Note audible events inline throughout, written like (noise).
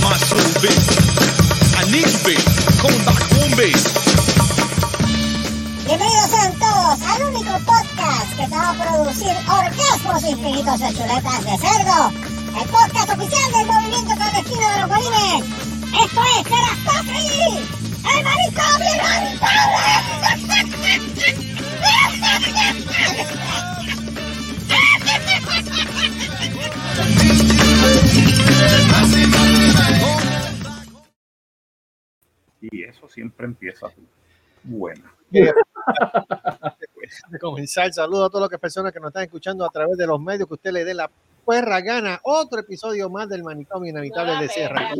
my soul, baby. I need you, baby. Come back home, baby. Bienvenidos sean todos al único podcast que te va a producir orgasmos infinitos de chuletas de cerdo. El podcast oficial del movimiento clandestino de los bolines. Esto es Serastofri, el manicomio (laughs) Y eso siempre empieza así. Buena. de (laughs) comenzar, saludo a todas las personas que nos están escuchando a través de los medios que usted le dé la perra gana. Otro episodio más del manicomio inevitable de Sierra.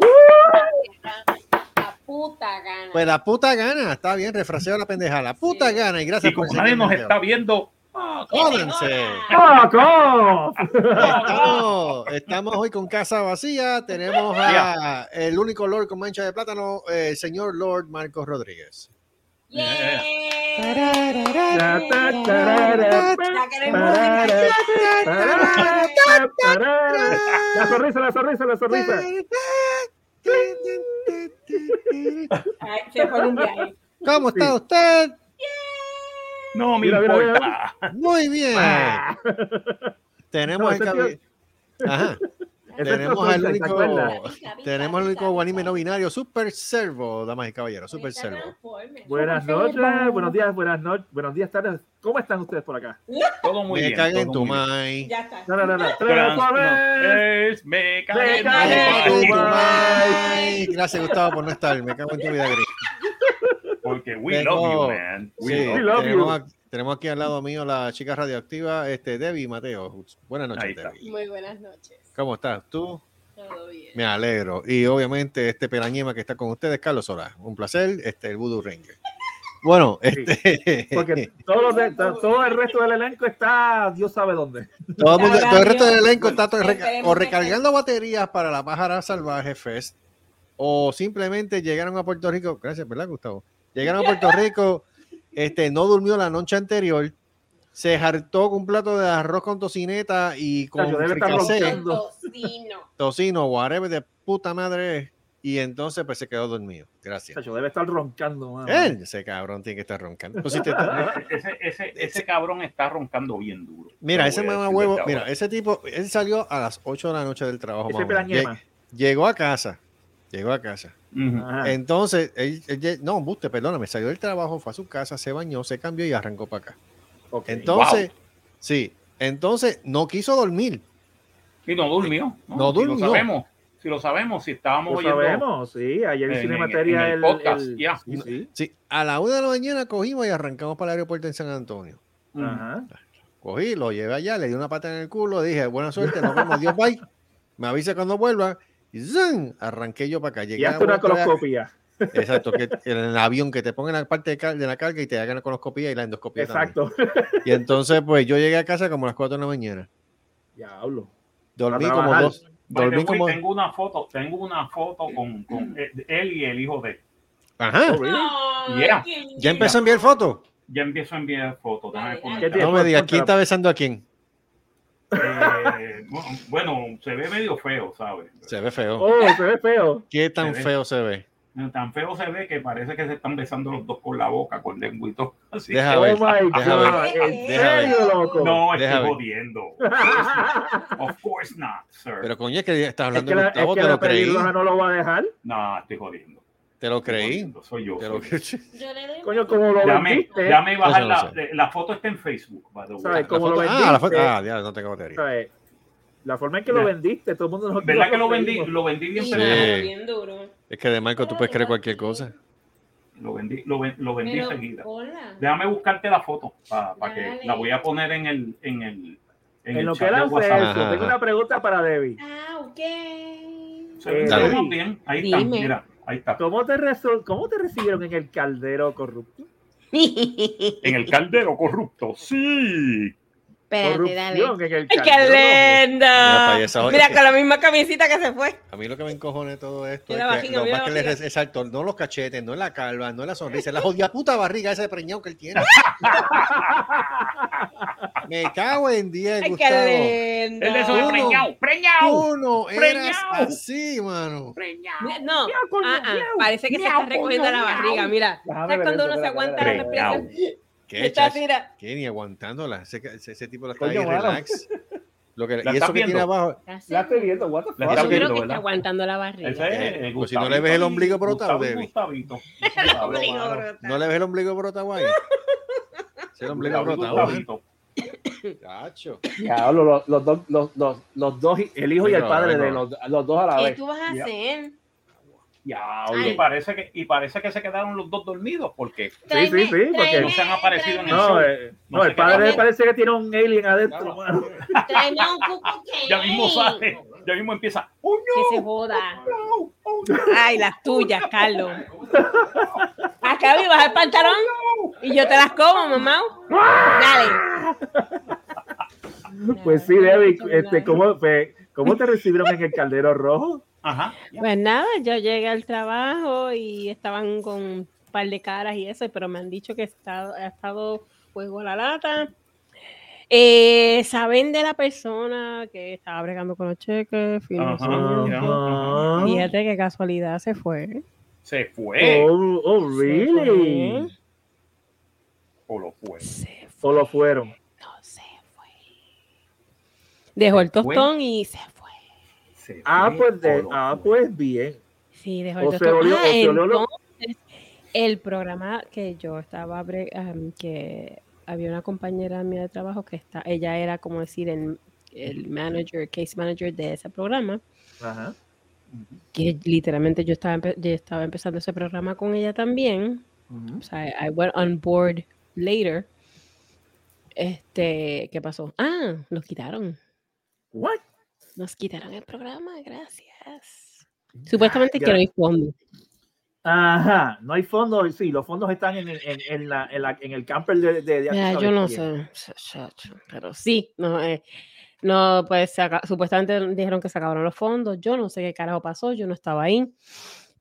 La puta gana. Pues la puta gana, está bien, refraseo la pendeja, la puta gana y gracias Y como por nadie nos está viendo, ¡Coco! Estamos, estamos hoy con casa vacía. Tenemos a el único Lord con mancha de plátano, eh, el señor Lord Marcos Rodríguez. Yeah. La sonrisa, la sonrisa, la sonrisa. Ay, se fue un viaje. ¿Cómo está usted? No me Mira, mira, importa. Muy bien. Ah. Tenemos No, el Ajá. (laughs) Tenemos al ¿te único, tenemos al único guanime no binario, Super Servo, damas y caballeros, Super Servo. Buenas noches, buenos días, buenas noches, buenos días, tardes. ¿Cómo están ustedes por acá? Todo muy Me bien. cagué en tu mai. Ya está. No, no, no, no. Tres, me Me cagué en tu mai. Gracias, Gustavo, por no estar. Me cago en tu vida gris. Porque we Tengo- love you, man. We Sí, love We love tenemos, you. aquí, tenemos aquí al lado mío la chica radioactiva, este, Debbie y Mateo. Buenas noches. Debbie. Muy buenas noches. ¿Cómo estás? ¿Tú? Todo bien. Me alegro. Y obviamente este pelañema que está con ustedes, Carlos Solá. Un placer, este, el Voodoo Ranger. Bueno, este... Porque todo, lo de- to- todo el resto del elenco está, Dios sabe dónde. Todo el, mundo- Sabrá todo el resto del elenco está todo o recargando baterías para la Pájara Salvaje Fest o simplemente llegaron a Puerto Rico. Gracias, ¿verdad, Gustavo? Llegaron a Puerto Rico, este, no durmió la noche anterior, se hartó con un plato de arroz con tocineta y con. Tocino. tocino, whatever de puta madre. Y entonces pues se quedó dormido. Gracias. Chacho, debe estar roncando, mano. Él, ese cabrón tiene que estar roncando. Pues si te- Ese, ese, ese cabrón está roncando bien duro. mira, ese mamá huevo, mira, ese tipo, él salió a las 8 de la noche del trabajo. Ese más o menos. pelañema. Lle- Llegó a casa. Llegó a casa. Entonces, él, no, buste, perdóname, salió del trabajo, fue a su casa, se bañó, se cambió y arrancó para acá. Entonces, sí, entonces no quiso dormir. Y no durmió. No Si durmió. lo sabemos. Si lo sabemos, si estábamos Lo oyendo. sabemos, sí. Ayer en- en en- Cinemateria en el el, podcast, el- sí, sí. Sí, a la una de la mañana cogimos y arrancamos para el aeropuerto en San Antonio. Cogí, lo llevé allá, le di una pata en el culo, dije, buena suerte, nos vemos, Dios bye. (laughs) Me avisa cuando vuelva. Y arranqué yo para acá. Llegué Y hasta una coloscopia. Exacto, que en el avión que te pongan la parte de, la carga y te hagan la coloscopía y la endoscopía. también. Exacto. Y entonces, pues yo llegué a casa como a las 4 de la mañana. Diablo. Dormí A como dos. Dormí way, como. Tengo una foto, tengo una foto con, con eh, él y el hijo de él. Ajá. Oh, really? Yeah. Ya empezó a enviar fotos. Ya empiezo a enviar fotos. No me digas, ¿quién está besando a quién? Eh, bueno, se ve medio feo, ¿sabes? Se ve feo. Oh, se ve feo. ¿Qué tan Se ve. feo se ve? Tan feo se ve que parece que se están besando los dos con la boca, con lengüito. Así. Deja Oh ver. my deja God. ver. ¿En Deja ver. serio, loco? No, Deja estoy ver. jodiendo. (laughs) Of course not, sir. Pero coño, es que estás Es hablando que de la, es Gustavo, que te la lo creí. no lo va a dejar. No, estoy jodiendo. Te lo creí. Soy yo. Te lo yo. (laughs) Yo le doy Coño, como lo Déjame, vendiste. déjame bajar Eso no la, la foto está en Facebook. ¿Sabes? La Como lo foto- ah, la foto. vendiste. Ah, ya, no tengo batería. ¿sabes? La forma en que lo Ya. vendiste, todo el mundo nos ¿Verdad que lo vendí? Lo vendí bien Sí, bien duro. Es que de Marco tú puedes creer cualquier cosa. Lo vendí, lo, lo vendí Pero, enseguida. hola. Déjame buscarte la foto para que Dale. la voy a poner en el en el en, En el lo que Ajá, tengo una pregunta para Debbie. Ah, ok. Se bien. Ahí está, Dime. mira, ahí está. ¿Cómo te, resol- ¿Cómo te recibieron en el caldero corrupto? En el caldero corrupto. Sí. Espérate, dale. Corrupción en el ¡Ay, qué lindo! Mira, payasa, Mira, oye. con la misma camisita que se fue. A mí lo que me encojone de todo esto es que barriga, lo más que le resalto, no los cachetes, no es la calva, no es la sonrisa, es la jodida puta barriga ese preñado que él tiene. (laughs) Me cago en 10, Ay, Gustavo. qué lindo. El de eso de Uno. preñado, preñado, Tú no eras Preñao. así, mano. preñado. No, ah, ah, miau. parece que se está recogiendo la barriga. Mira, ¿sabes cuando uno se aguanta la respiración? ¿Qué, Está mira. ¿Qué? Ni aguantándola. Ese, ese, ese tipo la está Coño, ahí mano. relax. Lo que, ¿La y eso estás que tiene abajo. Así. La estoy viendo, what the La fuck. estás Yo creo viendo, que está aguantando la barriga. Ese eh, Pues si (laughs) no le ves el ombligo brotado. ¿No le ves el ombligo brotado ahí? Es el ombligo brotado. Diablo, los, los, dos, los, los, los dos, el hijo y el padre de los, los dos a la ¿Qué vez. tú vas a Ya. Diablo. Y parece, que, y parece que se quedaron los dos dormidos porque Sí, sí, sí, porque no se han aparecido en el No, eh, No no, sé el padre parece que tiene un alien adentro, mano. (laughs) Tráeme un cuco ya mismo sale, ya mismo empieza. ¡Oh, Que se joda. ¡Oh, oh, (laughs) Ay, las tuyas, Carlos. Acá me baja el pantalón y yo te las como, mamá. Dale. Pues sí, Debbie, este, ¿cómo, pues, ¿cómo te recibieron en el caldero rojo? Ajá. Pues nada, yo llegué al trabajo y estaban con un par de caras y eso, pero me han dicho que ha estado, ha estado fuego a la lata. Eh, Saben de la persona que estaba bregando con los cheques. Ajá. Ajá. Fíjate qué casualidad se fue. Se fue. Oh, oh, really? O lo fue. Se ¿O lo fueron? No se fue. Dejó el fue. tostón y se fue. Se Ah, fue pues, de, ah, pues bien. Sí, dejó el olió- Ah, lo- entonces, el programa que yo estaba, am, que había una compañera mía de trabajo que está, ella era como decir el, el manager, case manager de ese programa, Ajá. que literalmente yo estaba, yo estaba empezando ese programa con ella también. O sea, I went on board later. Este, ¿qué pasó? Ah, nos quitaron. What? Nos quitaron el programa, gracias. Supuestamente que ya. no hay fondo. Ajá, no hay fondos, sí, los fondos están en, el- en, en la, en, la- el camper de... de, de Ya, ¿sabes? yo no sé, pero sí, no, eh, no, pues supuestamente dijeron que se acabaron los fondos, yo no sé qué carajo pasó, yo no estaba ahí,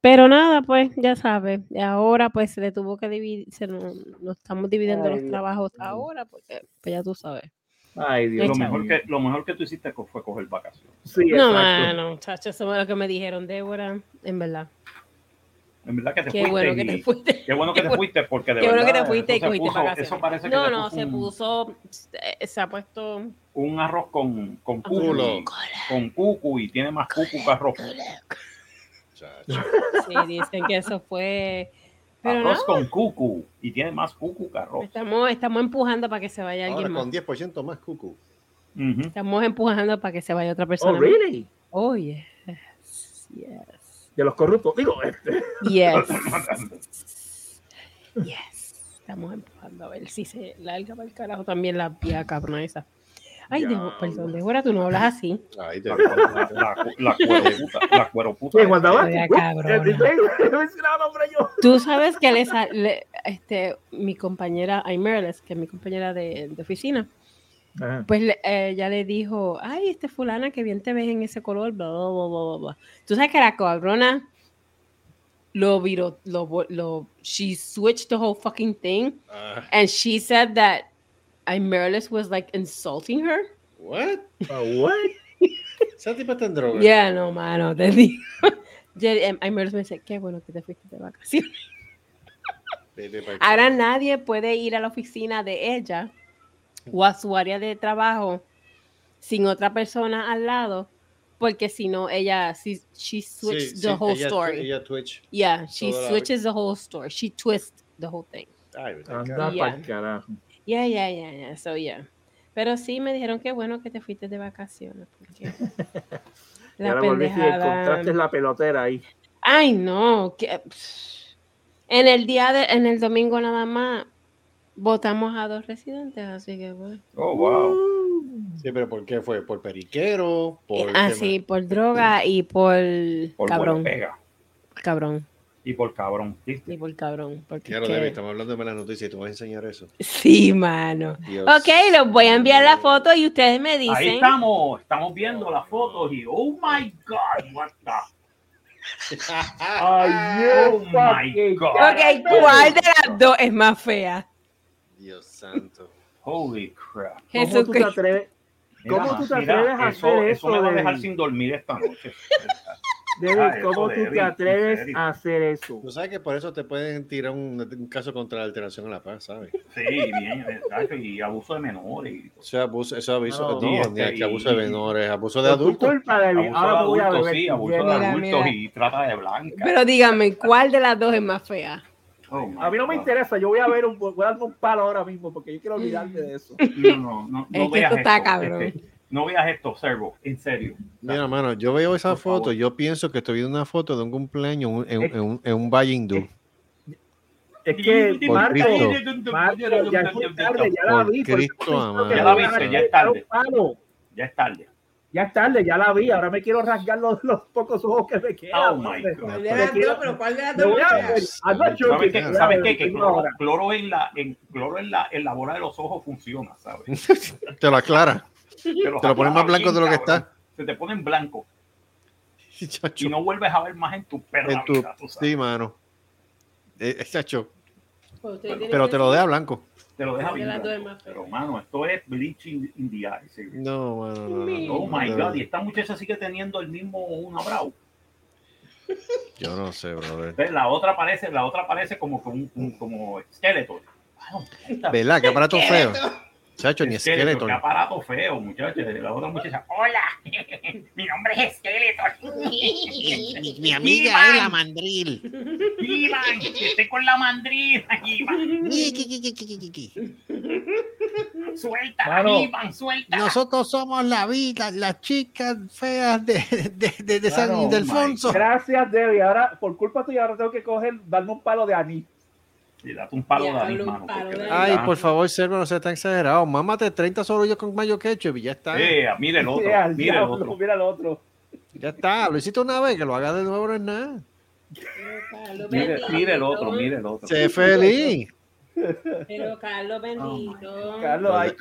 pero nada, pues ya sabes, ahora pues se le tuvo que dividir, se nos, nos estamos dividiendo Ay, los trabajos ahora, porque pues ya tú sabes. Ay, Dios Lo mejor, que, lo mejor que tú hiciste fue coger vacaciones. Sí, No, mano, chacho, eso fue lo que me dijeron, Débora, en verdad. En verdad que te Qué fuiste. bueno que te fuiste. Qué bueno que te (laughs) fuiste porque de Qué bueno que te fuiste y cogiste puso- vacaciones. Eso parece que No, se no, puso se un, puso, eh, se ha puesto un arroz con, con cucu, Culo. con cucu y tiene más cucu que arroz. Sí, dicen que eso fue. Pero arroz no, con cucu y tiene más cucu que arroz. estamos, estamos empujando para que se vaya Ahora alguien más. con 10% más cucu. Estamos empujando para que se vaya otra Oh, persona. más. really? Oh, yes. Yes. De los corruptos. Digo, este. Yes. (laughs) yes. Estamos empujando a ver si se larga para el carajo también la vieja cabrona esa. Ay, Debo- perdón, Débora, tú no hablas así. Ahí te La, la, la, cueroputa. La cueroputa. Nombre yo. Tú sabes que le, sa- le- este, mi compañera Aymerles, que es mi compañera de, de oficina, Ajá. pues eh, ella le dijo, ay, este fulana que bien te ves en ese color, bla, bla, bla, bla, bla. Tú sabes que la cabrona lo viró, lo, lo, she switched the whole fucking thing, Ah, and she said that Aymerles was like insulting her. what? What? (laughs) Esa tipa está en droga. Yeah, no, mano, te digo. (laughs) Em, Aymerles me dice, qué bueno que te fuiste de vacaciones. (laughs) Ahora nadie puede ir a la oficina de ella o a su área de trabajo sin otra persona al lado, porque si no, ella, she Sí, switched sí, the whole ella, story. Ella Twitch. yeah, she toda la- switches the whole story. She twists the whole thing. Ay, Anda carajo. Yeah. pa'l carajo. Yeah, yeah, yeah, yeah. So, yeah. Pero sí me dijeron que bueno que te fuiste de vacaciones. Porque (laughs) Y ahora volviste y encontraste la pelotera ahí. Ay, no. Que, en el día de, en el domingo nada más votamos a dos residentes, así que pues. Oh, wow. Sí, pero ¿por qué fue? ¿Por periquero? ¿Por Ah, qué sí, por droga y por, Por cabrón. pega. Cabrón. Y por cabrón. ¿viste? Y por cabrón. Porque Claro, es que- David, estamos hablando de malas noticias y tú vas a enseñar eso. Sí, mano. Dios. Ok, les voy a enviar la foto y ustedes me Ahí dicen. estamos. Estamos viendo las fotos y oh my God, what the (laughs) Ay, Oh my God. Ok, ¿cuál de las dos es más fea? Dios santo. Holy crap. ¿Cómo tú te Jesucristo. atreves, Mira, ¿Cómo tú te mira, atreves a eso, hacer eso me va a eso, dejar sin dormir esta noche. (laughs) David, Ah, ¿cómo tú te atreves a hacer eso? Tú sabes que por eso te pueden tirar un, un caso contra la alteración a la paz, ¿sabes? Sí, bien, exacto, y abuso de menores. y Eso es abuso, eso es aviso, No, no, ni este, que abuso de menores, abuso de adultos. culpa, David. Abuso Ahora de me voy a adultos, beber sí, tu abuso de adultos mira. y trata de blanca. Pero dígame, ¿cuál de las dos es más fea? Oh, A mí no me interesa, yo voy a ver un, voy a darme un palo ahora mismo porque yo quiero olvidarme de eso. No, no, no, Es no que veas esto está esto, cabrón. este, no veas esto, Servo, en serio. Mira, mano, yo veo esa Por favor. foto, yo pienso que estoy viendo una foto de un cumpleaños en, en- Es- en un, en un valle hindú. Es que, Por Marco. Marco, ya es tarde, ya la vi. Cristo Ya la viste, ya es tarde. Ya es tarde. Ya es tarde, ya la vi. Ahora me quiero rasgar los, los pocos ojos que me quedan. Oh, my. God. ¿Cuál de de las las dos? dos? ¿Pero cuál de las Me dos voy más a fea? ver. I'm not joking, ¿Sabes qué? me voy a ¿Sabes ver qué? Que cloro, ahora. cloro en la, en, cloro en la, en la bola de los ojos funciona, ¿sabes? (laughs) Te lo aclara. Te, lo pones más blanco de lo que está. Se te ponen blanco (laughs) Chacho, y no vuelves a ver más en tu perra en tu- vida, tú sabes. sí, mano. Eh, eh, chacho, Pues pero te lo deja blanco. Te lo deja ¿Cuál de bien las dos blanco. Pero, mano, esto es bleaching in the eye. sí. No, mano, no, no, no, Oh, my no, God. Y esta muchacha sigue teniendo el mismo una brow. (laughs) Yo no sé, brother. La otra parece, la otra parece como, como, un- como esqueleto. ¿Verdad? Qué aparato feo. Chacho, ni Skeletor, esqueleto. Qué aparato feo, muchachos. La otra muchacha, hola, (laughs) mi nombre es Skeletor. (laughs) Mi amiga es la mandril. Iván, estoy con la mandrina, Iván. Suelta, Mano. Iván, suelta. Nosotros somos la vida, las chicas feas de, de, de, de San Mano, Ildefonso. Gracias, Debbie. Ahora, por culpa tuya, ahora tengo que coger, darme un palo de anís. Y date un palo de ahí, mano. Ay, por favor, Sergio, no sea tan exagerado. Mámate 30 yo con mayo ketchup y ya está. Eh, mira el (laughs) otro, mira el otro. Mira el otro. Ya está. Lo hiciste una vez, que lo hagas de nuevo no es nada. Carlos Mira, el otro, mira el otro. Sé feliz. Pero Carlos bendito. Carlos, hay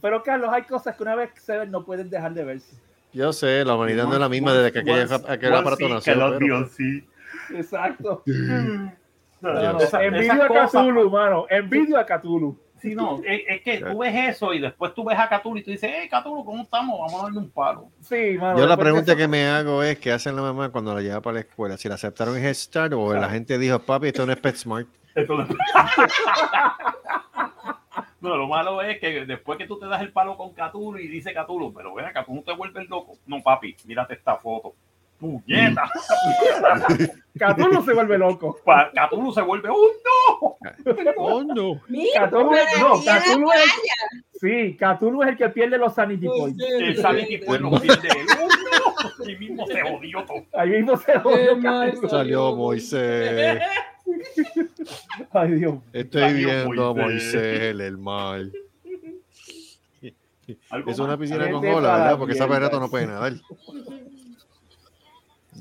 pero Carlos, hay cosas que una vez se ven no pueden dejar de verse. Yo sé, la humanidad no es la misma desde que aquel aparato nació. pero- Exacto. (laughs) No, No, no, esa- envidio a Cthulhu, mano. Envidio a Cthulhu. Sí, no, es, es que tú ves eso y después tú ves a Catulo y tú dices, hey, Catulo, ¿cómo estamos? Vamos a darle un palo. Sí, mano. Yo la pregunta eso- que me hago es, ¿qué hacen la mamá cuando la lleva para la escuela? Si la aceptaron en Head Start o la gente dijo, papi, esto no es PetSmart. (laughs) Esto no- No, lo malo es que después que tú te das el palo con Catulo y dice Catulo, pero ven acá, tú no te vuelves loco. No, papi, mírate esta foto. ¡Puñeta! (laughs) Cthulhu se vuelve loco. Catulo se vuelve ¡un no! Oh, no. Mira, Cthulhu es, no, sí, Cthulhu es el que pierde los sanity points. El Sanity pues lo pierde él. ¡Un no! Y mismo se jodió todo. Ahí mismo se jodió. Salió Moisés. (laughs) Ay, Dios. Estoy Salió viendo a Moisés. Moisés el mal. Es una piscina con Vete ola, para ¿verdad? Porque esa perrata no puede nadar.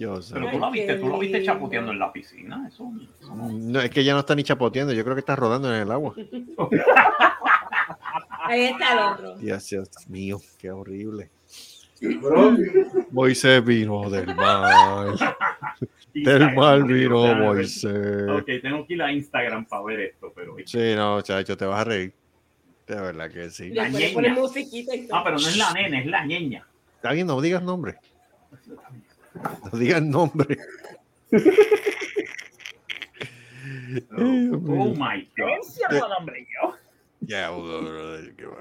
Yo sé. Pero tú la viste, tú lo viste chapoteando en la piscina. Eso, eso no. No, es que ya no está ni chapoteando, yo creo que está rodando en el agua. (laughs) Ahí está el otro. Dios, Dios mío, qué horrible. Moisés vino del mal. (laughs) Del mal vino Moisés. Ok, tengo que ir a Instagram para ver esto, pero. Sí, no, chacho, te vas a reír. De verdad que sí. La ñeña. Ah, pero no es la nena, es la ñeña. Está bien, no digas nombre. (laughs) No digas nombre. (laughs) Oh my God. Nombre yo. Ya.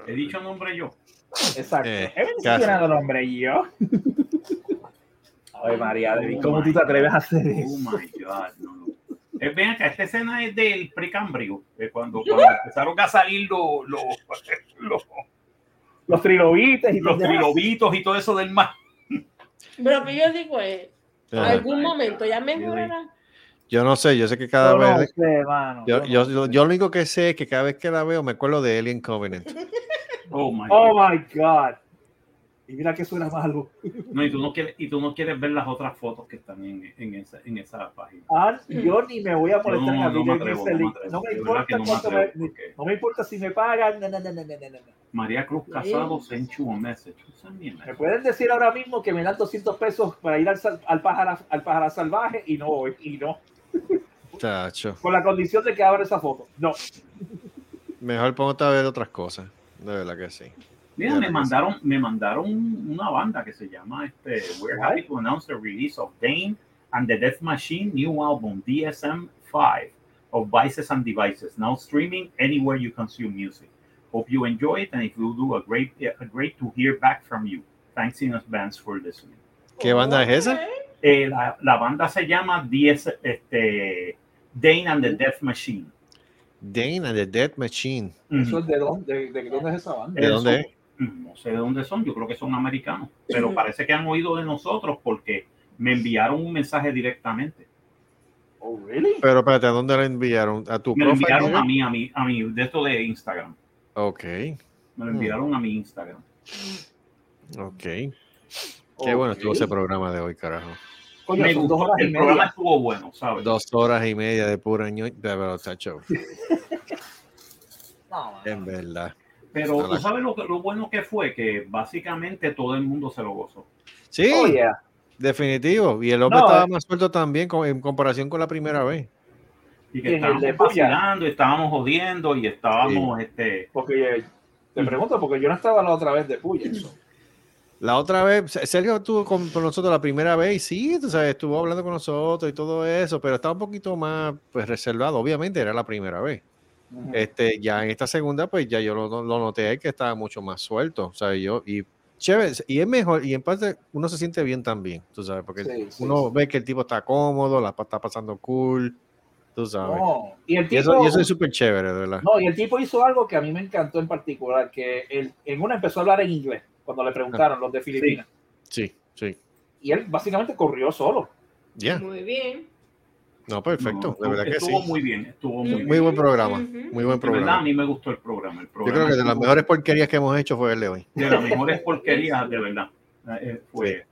He dicho nombre yo. Exacto. Eh, He mencionado nombre yo. (laughs) Ay, María, David, ¿cómo tú te atreves a hacer Oh eso? my God. No, no. Eh, ven acá, esta escena es del precambrio, de cuando, cuando empezaron a salir los, los, los, Los trilobites y los trilobitos y todo eso del mar. Pero que yo digo es, algún momento ya mejorará. Yo no sé, yo sé que cada Yo no vez. sé, mano. Yo, Yo yo, no sé. yo lo único que sé es que cada vez que la veo me acuerdo de Alien Covenant. Oh my God. Oh my God. Y mira que suena malo. No, y tú no quieres, y tú no quieres ver las otras fotos que están en, en, esa, en esa página. Ah, yo ni me voy a en no, no no. No me importa que no me cuánto atrevo, me, porque- no me importa si me pagan. No, no, no, no, no, no, no. María Cruz Casado sent you a message. Send me pueden decir ahora mismo que me dan 200 pesos para ir al, al, pájaro, al pájaro salvaje y no voy. Y no. Chacho. Con la condición de que abra esa foto. No. Mejor ponte a ver otras cosas. De verdad que sí. Mira, me mandaron, me mandaron una banda que se llama este, We're What? happy to announce the release of Dane and the Death Machine new album DSM 5 of Vices and Devices, now streaming anywhere you consume music. Hope you enjoy it and if you do, a great, a great to hear back from you. Thanks in advance for listening. ¿Qué banda es esa? Eh, la, la banda se llama DS, este, Dane and the Death Machine. Dane and the Dead Machine. ¿Eso Ujú. es de dónde? ¿De, de dónde es esa banda? ¿De dónde es? No sé de dónde son, yo creo que son americanos, pero parece que han oído de nosotros porque me enviaron un mensaje directamente. Oh, really? Pero espérate, ¿a dónde la enviaron? ¿A tu Me lo enviaron a mí, a mí, a mí, de esto de Instagram. Ok, Me lo Hmm. enviaron a mi Instagram. ok. Qué bueno estuvo ese programa de hoy, carajo. Coño, Me son dos gustó, horas y el programa media. estuvo bueno, ¿sabes? Dos horas y media de pura ño... de verdad, tacho, (laughs) No, En verdad. Pero tú sabes lo, que- lo bueno que fue, que básicamente todo el mundo se lo gozó. Sí, Oh, yeah. definitivo. Y el hombre No, estaba eh. más suelto también con- en comparación con la primera vez. Y que ¿Quién, el estábamos Puya? vacilando, estábamos jodiendo y estábamos, este, Porque eh, te pregunto, porque yo no estaba la otra vez de Puya. so. La otra vez, Sergio estuvo con, con nosotros la primera vez y sí, tú sabes, estuvo hablando con nosotros y todo eso, pero estaba un poquito más pues, reservado. Obviamente era la primera vez. Ujú. Este, ya en esta segunda, pues ya yo lo, lo noté que estaba mucho más suelto. O sea, yo, y chévere, y es mejor, y en parte uno se siente bien también, tú sabes, porque Sí, sí, uno sí. ve que el tipo está cómodo, la está pasando cool, tú sabes. No, y el y, tipo, eso, y eso es súper chévere, de verdad. no, y el tipo hizo algo que a mí me encantó en particular, que él, en una empezó a hablar en inglés, cuando le preguntaron los de Filipinas, Sí, sí. y él básicamente corrió solo. Ya, Muy bien. No, perfecto, no, de verdad que sí. estuvo muy bien, estuvo muy bien. Muy buen programa, muy buen De verdad, a programa. mí me gustó el programa. El Yo programa creo que de las mejores porquerías que hemos hecho fue el de hoy. de las mejores porquerías, de verdad. Eh, fue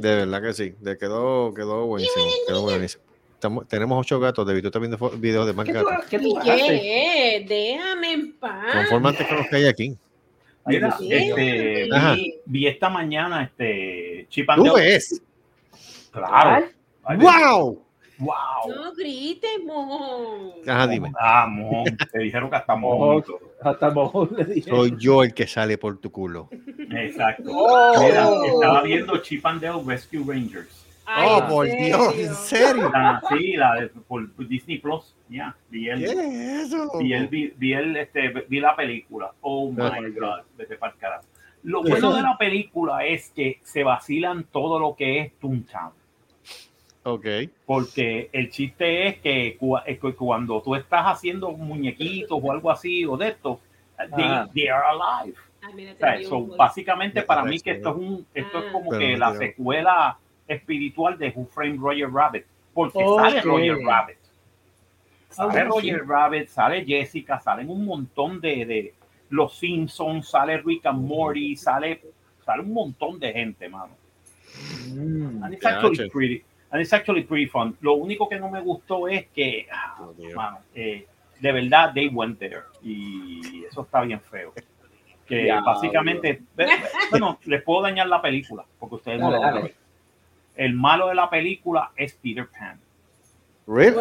De verdad que sí. De quedó, quedó buenísimo. Quedó buenísimo. Estamos- tenemos ocho gatos, David. Tú estás viendo videos de más ¿Qué tú, gatos. qué. Déjame en paz. Conformante con los que hay aquí. Mira, este, vi, vi esta mañana este Chip and ¿Tú Dale. ves? Claro. Ay, ¡Wow! Wow. No grites, mojón. Ajá, dime. Ah, mojón. (laughs) Te dijeron que hasta mojón. Hasta mojón le dije. Soy yo el que sale por tu culo. Exacto. Oh. Mira, estaba viendo Chip and Dale Rescue Rangers. Ay, oh, ¿en por Dios? ¿en serio? Ah, sí, la de por Disney Plus. Ya, vi el, ¿Qué es eso? vi el, vi, vi el, este, vi la película. Oh my Oh, God, vete para el carajo. Lo bueno de la película es que se vacilan todo lo que es Toontown. Ok. Porque el chiste es que, es que cuando tú estás haciendo muñequitos o algo así o de esto, they, Ajá. they are alive. Te O sea, so, básicamente Me para mí que esto es un, esto es Ah. como Pero que la secuela espiritual de Who Framed Roger Rabbit, porque Ok. sale Roger Rabbit, Ah, sale bueno, Roger sí. Rabbit, sale Jessica, salen un montón de, de los Simpsons, sale Rick and Morty, sale, sale un montón de gente, mano. Mm. And it's actually pretty, and it's actually pretty fun. Lo único que no me gustó es que, ah, Oh, mano, eh, de verdad, they went there. Y eso está bien feo. Que Diablo. básicamente, ve- bueno, les puedo dañar la película, porque ustedes no Dale, lo van a ver. El malo de la película es Peter Pan. Really?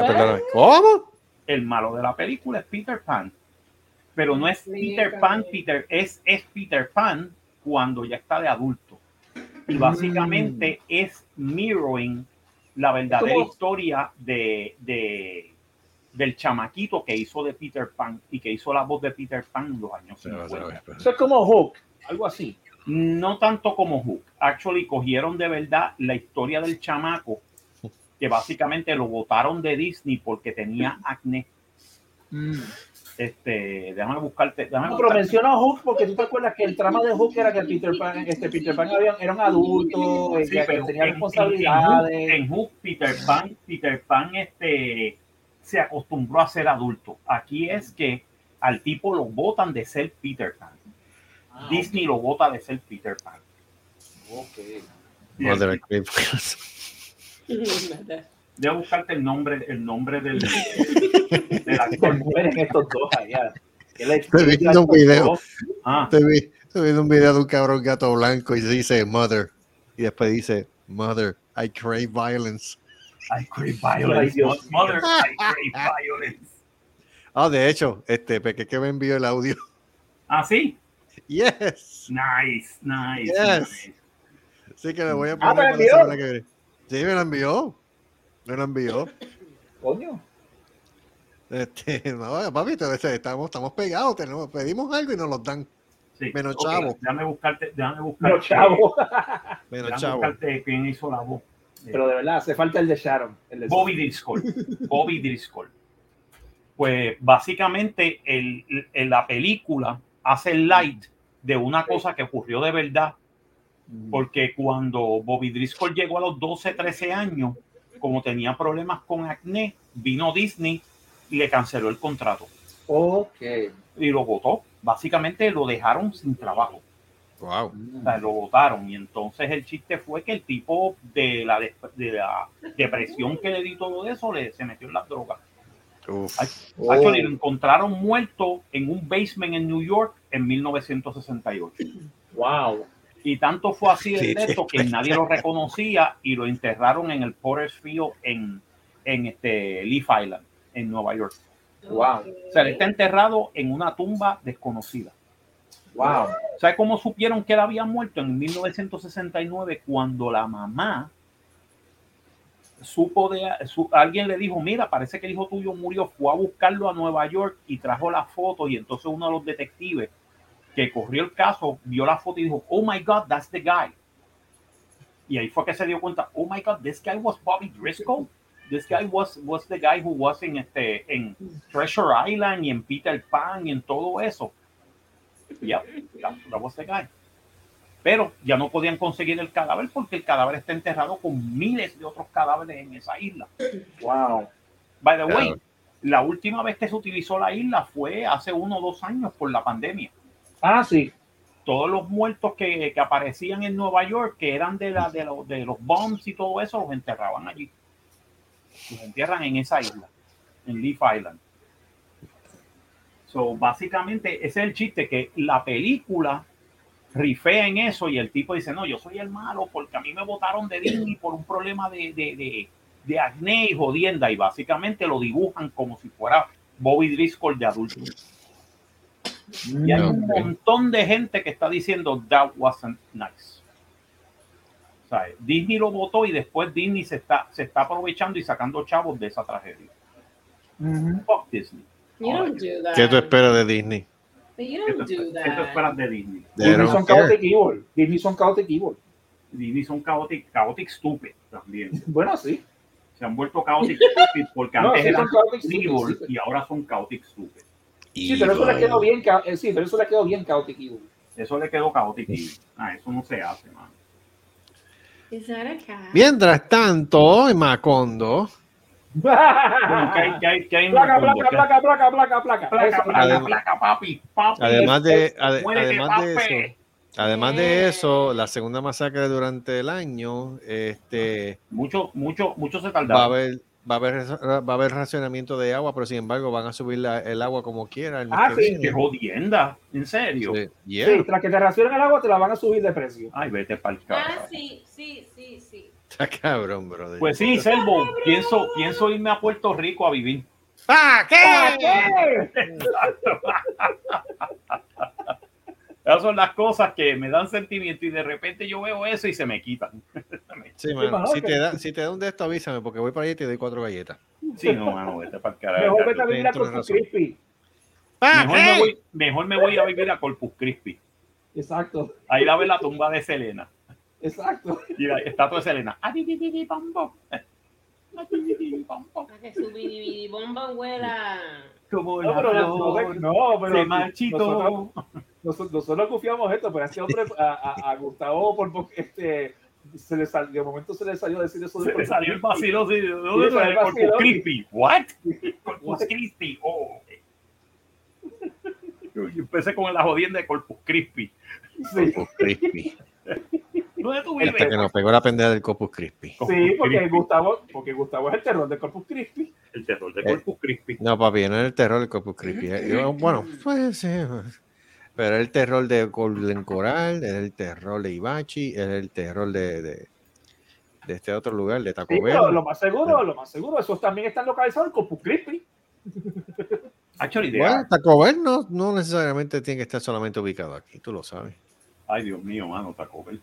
¿Cómo? El malo de la película es Peter Pan. Pero no es Peter. Pan, Peter, es, es Peter Pan cuando ya está de adulto. Y básicamente es mirroring la verdadera ¿Cómo? historia de, de- del chamaquito que hizo de Peter Pan y que hizo la voz de Peter Pan en los años Se va, se 50. va. Eso es como Hook, algo así. No tanto como Hook. Actually, cogieron de verdad la historia del chamaco, que básicamente lo botaron de Disney porque tenía acné. Este, déjame buscarte. Déjame No, pero menciono a Hook porque tú te acuerdas que el trama de Hook era que Peter Pan, este Peter Pan había- era un adulto, Sí, que pero tenía en- en- responsabilidades. En, Hook, en Hook, Peter Pan, Peter Pan este, se acostumbró a ser adulto. Aquí es que al tipo lo votan de ser Peter Pan. Ah, Disney lo vota de ser Peter Pan. ok. Mother. (laughs) Debo buscarte el nombre, el nombre del, (laughs) del actor. Mueren estos dos allá. Es- Estoy viendo un video. Ah, Estoy, vi- estoy viendo un video de un cabrón gato blanco y dice Mother. Y después dice Mother, I crave violence. I crave violence. Mother, I crave violence. Ah, de hecho, este Peque que me envió el audio ¿Ah, sí? Yes. Nice, nice. Yes. nice. Sí que me voy a Ah, poner ¿me la para la envió? semana que viene. Sí, me la envió. Me la envió. Coño. Este, (laughs) no, papi, te- estamos, estamos pegados, tenemos, pedimos algo y nos los dan. Sí. Menos Ok, chavo. Déjame buscarte, déjame buscarte. No, chavo. (laughs) Menos déjame chavo. buscarte quién hizo la voz. Pero de verdad, hace falta el de Sharon. El de Bobby Driscoll. Bobby Driscoll. Pues básicamente el, el- la película hace el light de una cosa que ocurrió de verdad, porque cuando Bobby Driscoll llegó a los 12, 13 años, como tenía problemas con acné, vino Disney y le canceló el contrato Ok. y lo votó. Básicamente lo dejaron sin trabajo. Wow. O sea, lo votaron. Y entonces el chiste fue que el tipo de la, de, de la depresión que le di todo eso le, se metió en las drogas. Uf. Ay, Oh. Lo encontraron muerto en un basement en New York en 1968. Wow. Y tanto fue así el esto que nadie lo reconocía y lo enterraron en el Potter's Field en, en este Leaf Island, en Nueva York. Wow. O sea, él está enterrado en una tumba desconocida. Wow. ¿Sabe cómo supieron que él había muerto? En 1969, cuando la mamá supo de su- alguien le dijo, mira, parece que el hijo tuyo murió, fue a buscarlo a Nueva York y trajo la foto y entonces uno de los detectives que corrió el caso vio la foto y dijo, oh my God, that's the guy. Y ahí fue que se dio cuenta, oh my God, this guy was Bobby Driscoll. This guy was, was the guy who was in, este, en Treasure Island y en Peter Pan y en todo eso. Yeah, that, that was the guy. Pero ya no podían conseguir el cadáver porque el cadáver está enterrado con miles de otros cadáveres en esa isla. Wow. By the way, la última vez que se utilizó la isla fue hace uno o dos años por la pandemia. Ah, sí. Todos los muertos que, que aparecían en Nueva York, que eran de, la, de, los- de los bombs y todo eso, los enterraban allí. Los entierran en esa isla, en Leaf Island. So, básicamente, ese es el chiste, que la película rifea en eso y el tipo dice, no, yo soy el malo porque a mí me votaron de Disney por un problema de, de, de, de acné y jodienda. Y básicamente lo dibujan como si fuera Bobby Driscoll de adulto. Y hay un Ok. montón de gente que está diciendo that wasn't nice. O sea, Disney lo votó y después Disney se está, se está aprovechando y sacando chavos de esa tragedia. Fuck Disney. You don't do that. ¿Qué tú esperas de Disney? But you ¿Qué tú, do qué tú that. esperas de Disney? They Disney son care. chaotic evil. Disney son chaotic evil. Disney son chaotic, chaotic stupid también. (laughs) Bueno, sí. Se han vuelto chaotic (laughs) stupid porque No, antes sí eran chaotic evil stupid, y ahora son chaotic stupid. Sí, pero eso le quedó bien, eh, sí, pero eso le quedó bien chaotic evil. Eso le quedó chaotic evil. Ah, eso no se hace, man. Is that a cat? Mientras tanto, en Macondo, Además- placa, papi, papi. además de, además de eso, además de eso, la segunda masacre durante el año, este, Mucho, mucho, mucho se va a haber, va a haber, va a haber racionamiento de agua, pero sin embargo van a subir la- el agua como quiera. el mes Ah, que sí, viene. Qué jodienda, en serio. Sí, yeah. Sí, tras que te racionen el agua, te la van a subir de precio. Ay, vete para el Ah, carajo. sí, sí, sí, sí. Está cabrón, brother. Pues sí, Selvo, pienso, pienso irme a Puerto Rico a vivir. ¡Ah, ¿Qué? (laughs) Esas son las cosas que me dan sentimiento y de repente yo veo eso y se me quitan. (laughs) Sí, mano, si, te da, si te da un de esto, avísame, porque voy para allá y te doy cuatro galletas. Sí, no, mano, vete para el carajo. Mejor vete a vivir a Corpus razón. Christi. Mejor me, voy, mejor me voy a vivir a Corpus Christi. Exacto, A ir a ver la tumba de Selena. exacto. Y la estatua de Selena. Que su bidi bomba huela. Como No, la pero, no, flor no, pero se nosotros, marchitó. Nosotros, nosotros confiamos esto, pero a este hombre, a, a- a Gustavo, por este, se le salió, de momento se le salió a decir eso de Se le salió el vacilo. sí, ¿De Sí, dónde? Corpus vaciló. Christi. ¿What? Corpus Christi. Oh. Yo empecé con la jodienda de Corpus Christi. Sí, Corpus Crispy. ¿Dónde tú Hasta que nos pegó la pendeja del Corpus Crispy. Corpus sí, porque. Gustavo, porque Gustavo es el terror de Corpus Christi. El terror de Eh. Corpus Christi. No, papi, no es el terror del Corpus Crispy. (laughs) eh. Yo, Bueno, pues sí. Pero es el terror de Golden Coral, es el terror de Ibachi, es el terror de, de, de este otro lugar, de Taco Sí, Bell. pero lo más seguro, lo más seguro, esos también están localizados en Corpus Christi. Bueno. Taco Bell no, no necesariamente tiene que estar solamente ubicado aquí, tú lo sabes. Ay, Dios mío, mano, Taco Bell.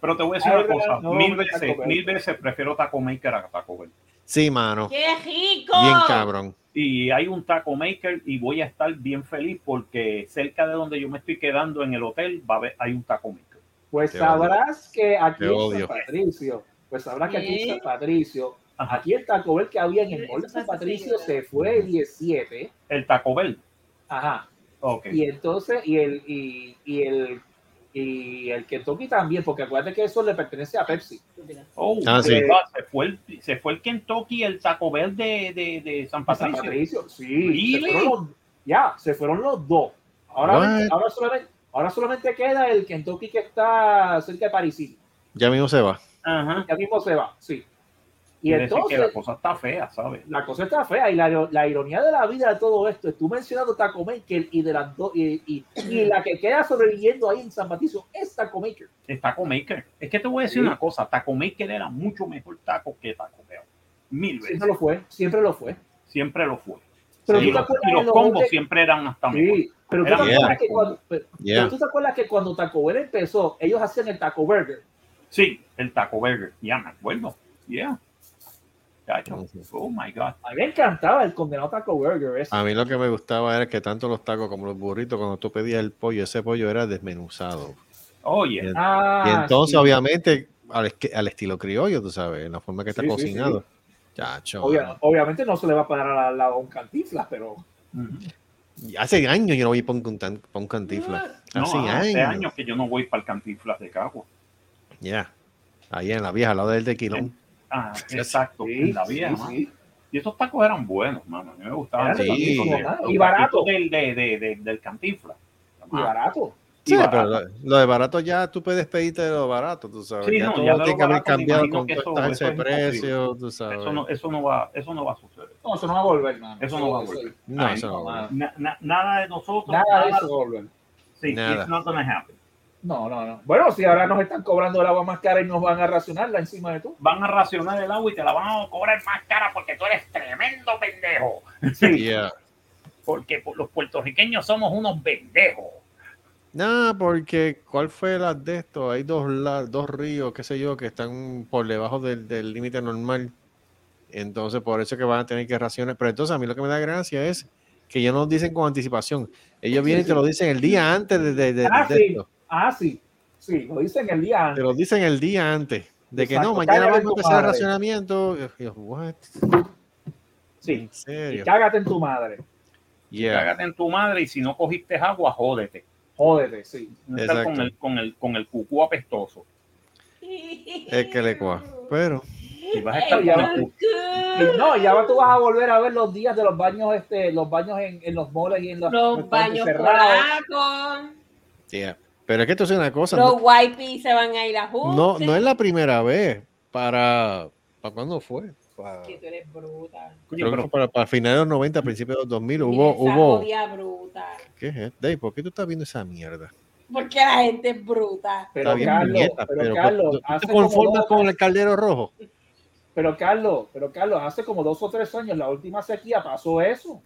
Pero te voy a decir Ay, una verdad, cosa. no, mil veces, mil veces prefiero Taco Maker a Taco Bell. Sí, mano. ¡Qué rico! Bien cabrón. Y hay un Taco Maker y voy a estar bien feliz porque cerca de donde yo me estoy quedando en el hotel va a haber, hay un Taco Maker. Pues sabrás que aquí Te en odio. San Patricio, pues sabrás que aquí. San Patricio, Ajá. aquí el Taco Bell que había en el mall de San Patricio se fue 17. El Taco Bell. Ajá. Ok. Y entonces, y el, y, y el, y el Kentucky también, porque acuérdate que eso le pertenece a Pepsi. Oh, Ah, sí. ¿verdad? se, fue el, se fue el Kentucky, el Taco Bell de, de, de San A San Patricio. Patricio, sí. Really? los, ya, se fueron los dos. Ahora, ahora, solamente, ahora solamente queda el Kentucky que está cerca de Paris. Ya mismo se va. Ajá. Ya mismo se va, sí. Y Quiere decir que la entonces, cosa está fea, ¿sabes? la cosa está fea y la, la ironía de la vida de todo esto es tú mencionando Taco Maker y de las dos y, y, y la que queda sobreviviendo ahí en San Patricio es Taco Maker. Es Taco Maker. Es que te voy a decir Sí. una cosa. Taco Maker era mucho mejor taco que Taco Bell. Mil veces. Siempre lo fue, siempre lo fue. Siempre lo fue. Pero y, tú te los, acuerdas y los los combos siempre eran hasta mejor. Sí, pero tú, Era te bien. acuerdas que cuando, pero- Yeah. pero tú te acuerdas que cuando Taco Bell empezó, ellos hacían el Taco Burger. Sí, el Taco Burger. Ya me acuerdo. Yeah. Oh my God. A mí me encantaba el condenado Taco Burger. ese. A mí lo que me gustaba era que tanto los tacos como los burritos, cuando tú pedías el pollo, ese pollo era desmenuzado. Oye, Bien. Ah, y entonces, sí. obviamente, al, estilo criollo, tú sabes, en la forma que está Sí, sí, cocinado. Chacho. Obvia- obviamente no se le va a parar al lado a un cantiflas, pero Y Hace años yo no voy para un, can- pa' un cantifla. no, Hace hace años. años que yo no voy para el Cantinflas de Cagua. Ya. Ahí en la vieja, al lado del tequilón. Ah, exacto. sí, en la sí, vieja, sí. Y esos tacos eran buenos, mano. A mí me gustaban. Sí. taquitos y barato. Del, de, de, de- del Cantinflas. y barato. Sí, barato. pero lo, lo de barato ya tú puedes pedirte de lo barato, tú sabes. Sí, ya no, todo ya de lo tiene que haber cambiado con eso- de eso es imposible. precios, tú sabes. Eso no, eso no va, eso no va a suceder. No, eso no va a volver, mano. Eso no va a volver. No, Ay, eso no. nada. Na- na- nada de nosotros. Nada de eso va a volver. Sí, Nada. it's not gonna happen. No, no, no. Bueno, si ahora nos están cobrando el agua más cara y nos van a racionarla encima de tú. Van a racionar el agua y te la van a cobrar más cara porque tú eres tremendo pendejo. Sí. Yeah. (laughs) Porque los puertorriqueños somos unos pendejos. No, porque ¿cuál fue la de esto? Hay dos, la- dos ríos, qué sé yo, que están por debajo del del límite normal. Entonces, por eso es que van a tener que racionar. Pero entonces, a mí lo que me da gracia es que ellos nos dicen con anticipación. Ellos vienen y te lo dicen el día antes de, de- de- Ah, de sí. esto. Ah, sí. Sí, lo dicen el día Te antes. lo dicen el día antes. De que no, mañana vamos a empezar el racionamiento. Y what? Sí. ¿En Y cágate en tu madre. Yeah. Cágate en tu madre y si no cogiste agua, jódete. Jódete, sí. No estar Exacto. con el, con el, con el cucú apestoso. Es que le cua. Pero, Y vas a estar Ya Y no, ya va- tú vas a volver a ver los días de los baños, este, los baños en, en los moles y en los, Los baños cerrados. polacos, yeah. Pero es que esto es una cosa. los wipes se van a ir a No, no es la primera vez. Para. ¿Para cuándo fue? Para, Que tú eres bruta. Creo que fue para, para finales de los 90, principios de los 2000. Hubo. Hubo bruta. ¿Qué es esto? Dave, ¿por qué tú estás viendo esa mierda? Porque la gente es bruta. Pero Está bien, Carlos, pero, pero, Carlos, ¿tú- ¿tú hace te conformas con el caldero rojo? pero Carlos, pero Carlos, hace como dos o tres años, la última sequía pasó eso.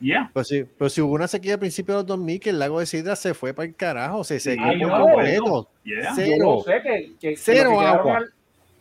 Yeah. Pues sí, pero si hubo una sequía a principios de los 2000 que el lago de Sidra se fue para el carajo, se secó Ay, por no. completo. Yeah. Yo Cero. sé que, que- que Cero que agua. eran-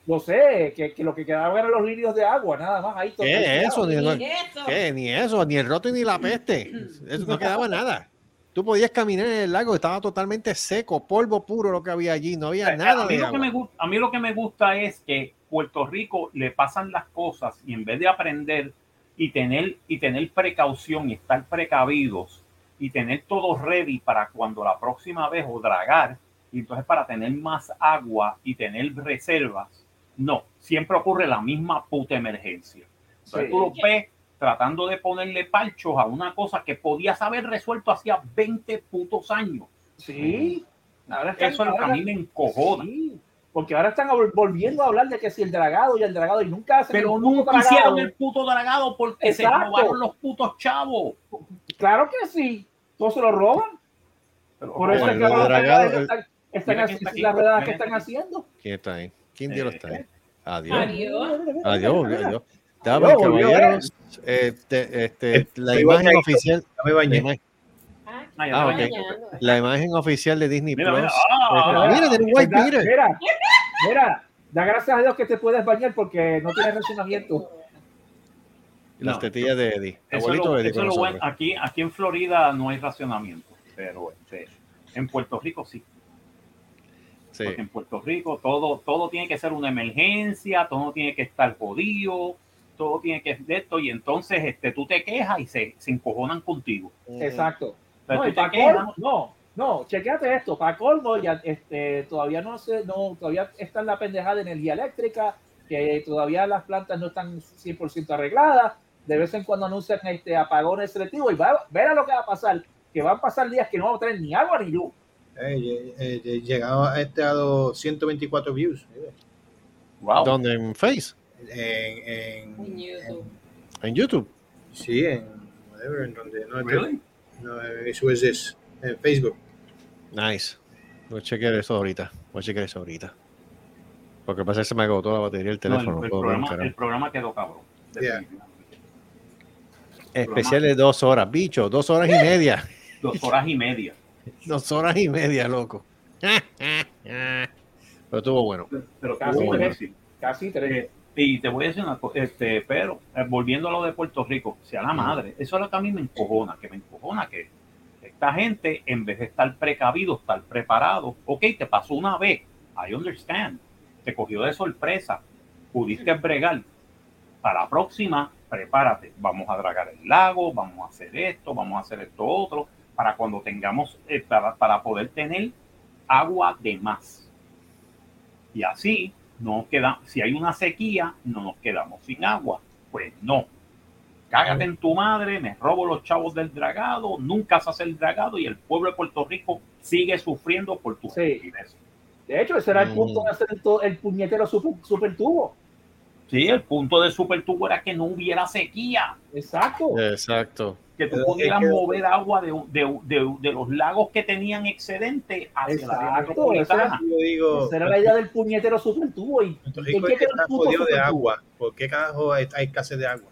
Lo sé, que, que lo que quedaban eran los lirios de agua, nada más ahí. todo ¿Qué eso? Ni, Ni eso. ¿Qué? Ni eso, ni el roto ni la peste. (clears throat) Eso no quedaba nada. Tú podías caminar en el lago, estaba totalmente seco, polvo puro lo que había allí, no había nada a, mí de lo que me agua. gusta, a mí lo que me gusta es que Puerto Rico le pasan las cosas y en vez de aprender y tener, y tener precaución y estar precavidos y tener todo ready para cuando la próxima vez o dragar, y entonces para tener más agua y tener reservas, no, siempre ocurre la misma puta emergencia. Entonces Sí. tú lo ves tratando de ponerle parchos a una cosa que podías haber resuelto hacía 20 putos años. Sí. Ahora Eso es lo que a mí me encojona. Sí, porque ahora están vol- volviendo a hablar de que si el dragado y el dragado y nunca hacen Pero el puto nunca dragado. hicieron el puto dragado porque se Exacto. robaron los putos chavos. Claro que sí, todos se lo roban. Pero, Por eso Bueno, es que dragado- están, están, están Mira quién haciendo está aquí. las redadas que están quién- haciendo. ¿Quién está ahí? ¿Quién diablos está ahí? Adiós. Adiós. Adiós, adiós. Damas caballeros, este, este, Eh, la imagen oficial, la. Ah, Ah, Ah, bañando. la imagen oficial de Disney Mira, Plus. mira. Ah, este, mira, tiene un white Da- beater. Mira, mira, da gracias a Dios que te puedes bañar porque no tienes racionamiento. Y las No. tetillas de Eddie. Abuelito eso lo bueno. Aquí, aquí en Florida no hay racionamiento, pero este, en Puerto Rico sí. Sí. Porque en Puerto Rico todo, todo tiene que ser una emergencia, todo tiene que estar jodido, todo tiene que ser de esto, y entonces este, tú te quejas y se, se encojonan contigo. Exacto. Pero No, y para colmo, no, no, chequeate esto, para colmo, ya, este, todavía no se, no, todavía está en la pendejada de energía eléctrica, que todavía las plantas no están 100% arregladas, de vez en cuando anuncian este apagones selectivos y va, verá lo que va a pasar, que van a pasar días que no vamos a tener ni agua ni luz. Eh, eh, eh, llegaba a este a los 124 views. eh, wow. ¿Dónde? ¿En Face? En, en, En YouTube. ¿En YouTube? sí, en whatever, en donde no, Really? No eso es this, en Facebook. Nice. Voy a chequear eso ahorita. Voy a chequear eso ahorita. Porque pasa que se me agotó la batería del No, el, teléfono. el ver, programa, el programa quedó cabrón. Yeah. Especial de dos horas. Bicho, dos horas y media. Dos horas y media. (laughs) Dos horas y media, loco. (laughs) Pero estuvo bueno. Pero Casi estuvo tres. buenísimo. Casi tres. Eh, y te voy a decir una cosa, este, pero eh, volviendo a lo de Puerto Rico, sea la madre, eso es lo que a mí me encojona, que me encojona que esta gente, en vez de estar precavido, estar preparado, ok, te pasó una vez, I understand, te cogió de sorpresa, pudiste bregar, para la próxima, prepárate, vamos a dragar el lago, vamos a hacer esto, vamos a hacer esto otro, para cuando tengamos, eh, para, para poder tener agua de más. Y así no nos queda, si hay una sequía, no nos quedamos sin agua. Pues no. Cágate en tu madre, me robo los chavos del dragado, nunca se hace el dragado y el pueblo de Puerto Rico sigue sufriendo por tu Sí. De hecho, ese era el Mm. punto de hacer el, el puñetero super, super tubo. Sí, el punto de Super Tubo era que no hubiera sequía, Exacto. Exacto. Que tú pudieras que- mover agua de, de- de- de los lagos que tenían excedente hacia la área metropolitana. Yo digo, Esa era la idea del puñetero super tubo. Y, Puerto ¿en Rico qué es que está jodido de supertubo? agua. ¿Por qué carajo hay, hay escasez de agua?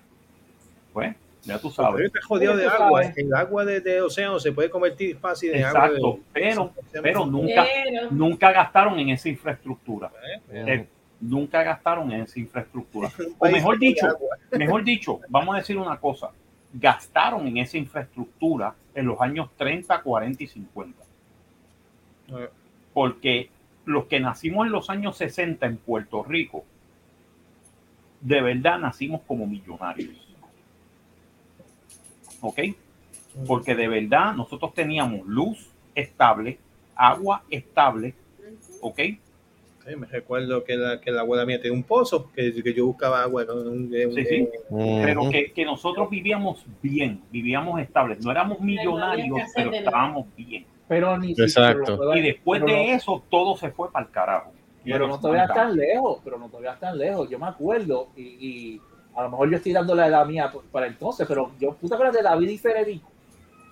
Pues, ya tú sabes. Está jodido de sabes. agua. El agua de, de océano se puede convertir fácil en agua. Exacto, pero, pero nunca, Pero, nunca gastaron en esa infraestructura. Eh, Eh, nunca gastaron en esa infraestructura. (laughs) O mejor dicho, mejor dicho, vamos a decir una cosa, gastaron en esa infraestructura en los años 30, 40 y 50. Eh, Porque los que nacimos en los años 60 en Puerto Rico, de verdad nacimos como millonarios. ¿Ok? Porque de verdad nosotros teníamos luz estable, agua estable, ¿ok? Me recuerdo que la, que la abuela mía tenía un pozo, que, que yo buscaba agua. en un- en un- Sí, sí. pero que, que nosotros vivíamos bien, vivíamos estables, no éramos millonarios, pero estábamos bien. Pero ni Exacto. pero no- Y después pero de no- eso, todo se fue para el carajo. Pero no te veas tan lejos, pero no te veas tan lejos. Yo me acuerdo, y, y a lo mejor yo estoy dando la edad mía para entonces, pero yo, ¿tú te acuerdas de David y Federico?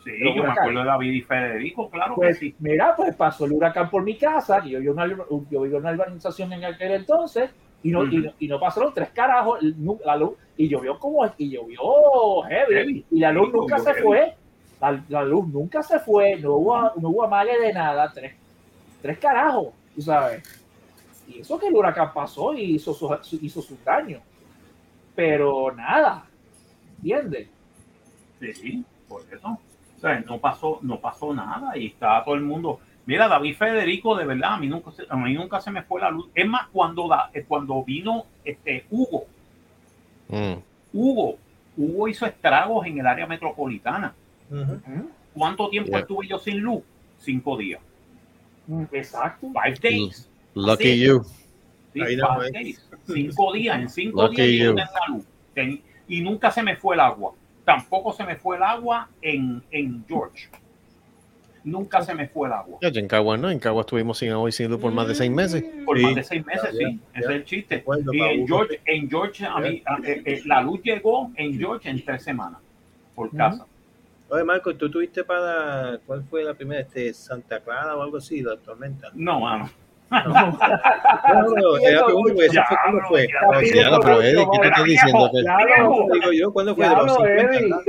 Sí, yo me acuerdo de David y Federico, claro Pues que sí. mira, pues pasó el huracán por mi casa, y yo vivo en una, yo una urbanización en aquel entonces, y no, y, no- y no pasaron tres carajos la luz, y llovió como, y llovió heavy, Heavy. y la luz nunca se heavy. fue, la, la luz nunca se fue, no hubo, no hubo amague de nada, tres, tres carajos, tú sabes. Y eso que el huracán pasó y hizo su, su- hizo su daño. Pero nada, ¿entiendes? Sí, por eso. No pasó, no pasó nada y estaba todo el mundo. Mira, David Federico, de verdad, a mí nunca se, a mí nunca se me fue la luz. Es más, cuando, da- eh, cuando vino este Hugo, Mm. Hugo, Hugo hizo estragos en el área metropolitana. ¿Cuánto tiempo Yeah. estuve yo sin luz? Cinco días. Mm, Exacto. Five days. Lucky you. Sí, five days. Cinco días. En cinco Lucky días yo you. tenía la luz. Ten- y nunca se me fue el agua. Tampoco se me fue el agua en, en George. Nunca se me fue el agua. Ya, En Cagua no, en Cagua estuvimos sin agua y sin luz por más de seis meses. Por Sí. más de seis meses, Ya, sí. ya, Ese es el chiste. Y en. George, en George a mí, a- eh, eh, la luz llegó en George en tres semanas por casa. Oye, Marco, ¿tú tuviste para cuál fue la primera? Este, Santa Clara o algo así, la tormenta? No, mano. No, no, te la pregunto, porque eso fue cuando fue. Ya, ya, sí, Ya, pero Eddie, ¿qué tú estás diciendo? Que- Diablo, Digo yo, ¿cuándo fue? De los diablo, 50, Eddie. ¿verdad?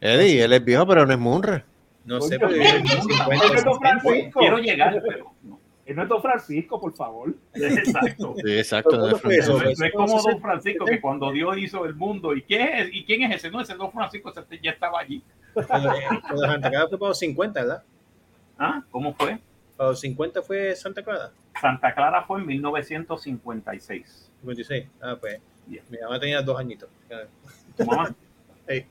Eddie, él es viejo, pero no es Munra. No sé, pero yo en los 50, Él no es Don 60. Francisco. Quiero llegar, pero no. Él no es Don Francisco, por favor. (laughs) Exacto. Sí, exacto. ¿Cuándo no es fue eso? Francisco. No es como Don Francisco, que cuando Dios hizo el mundo, ¿y quién es, ¿y quién es ese? No, ese Don Francisco ya estaba allí. Cuando cuando Santa Clara fue para los 50, ¿verdad? ¿Ah? ¿Cómo fue? Para los 50 fue Santa Clara. Santa Clara fue en 1956. 56. Ah, pues. Bien. Mi mamá tenía dos añitos. ¿Tu mamá? (laughs) Sí.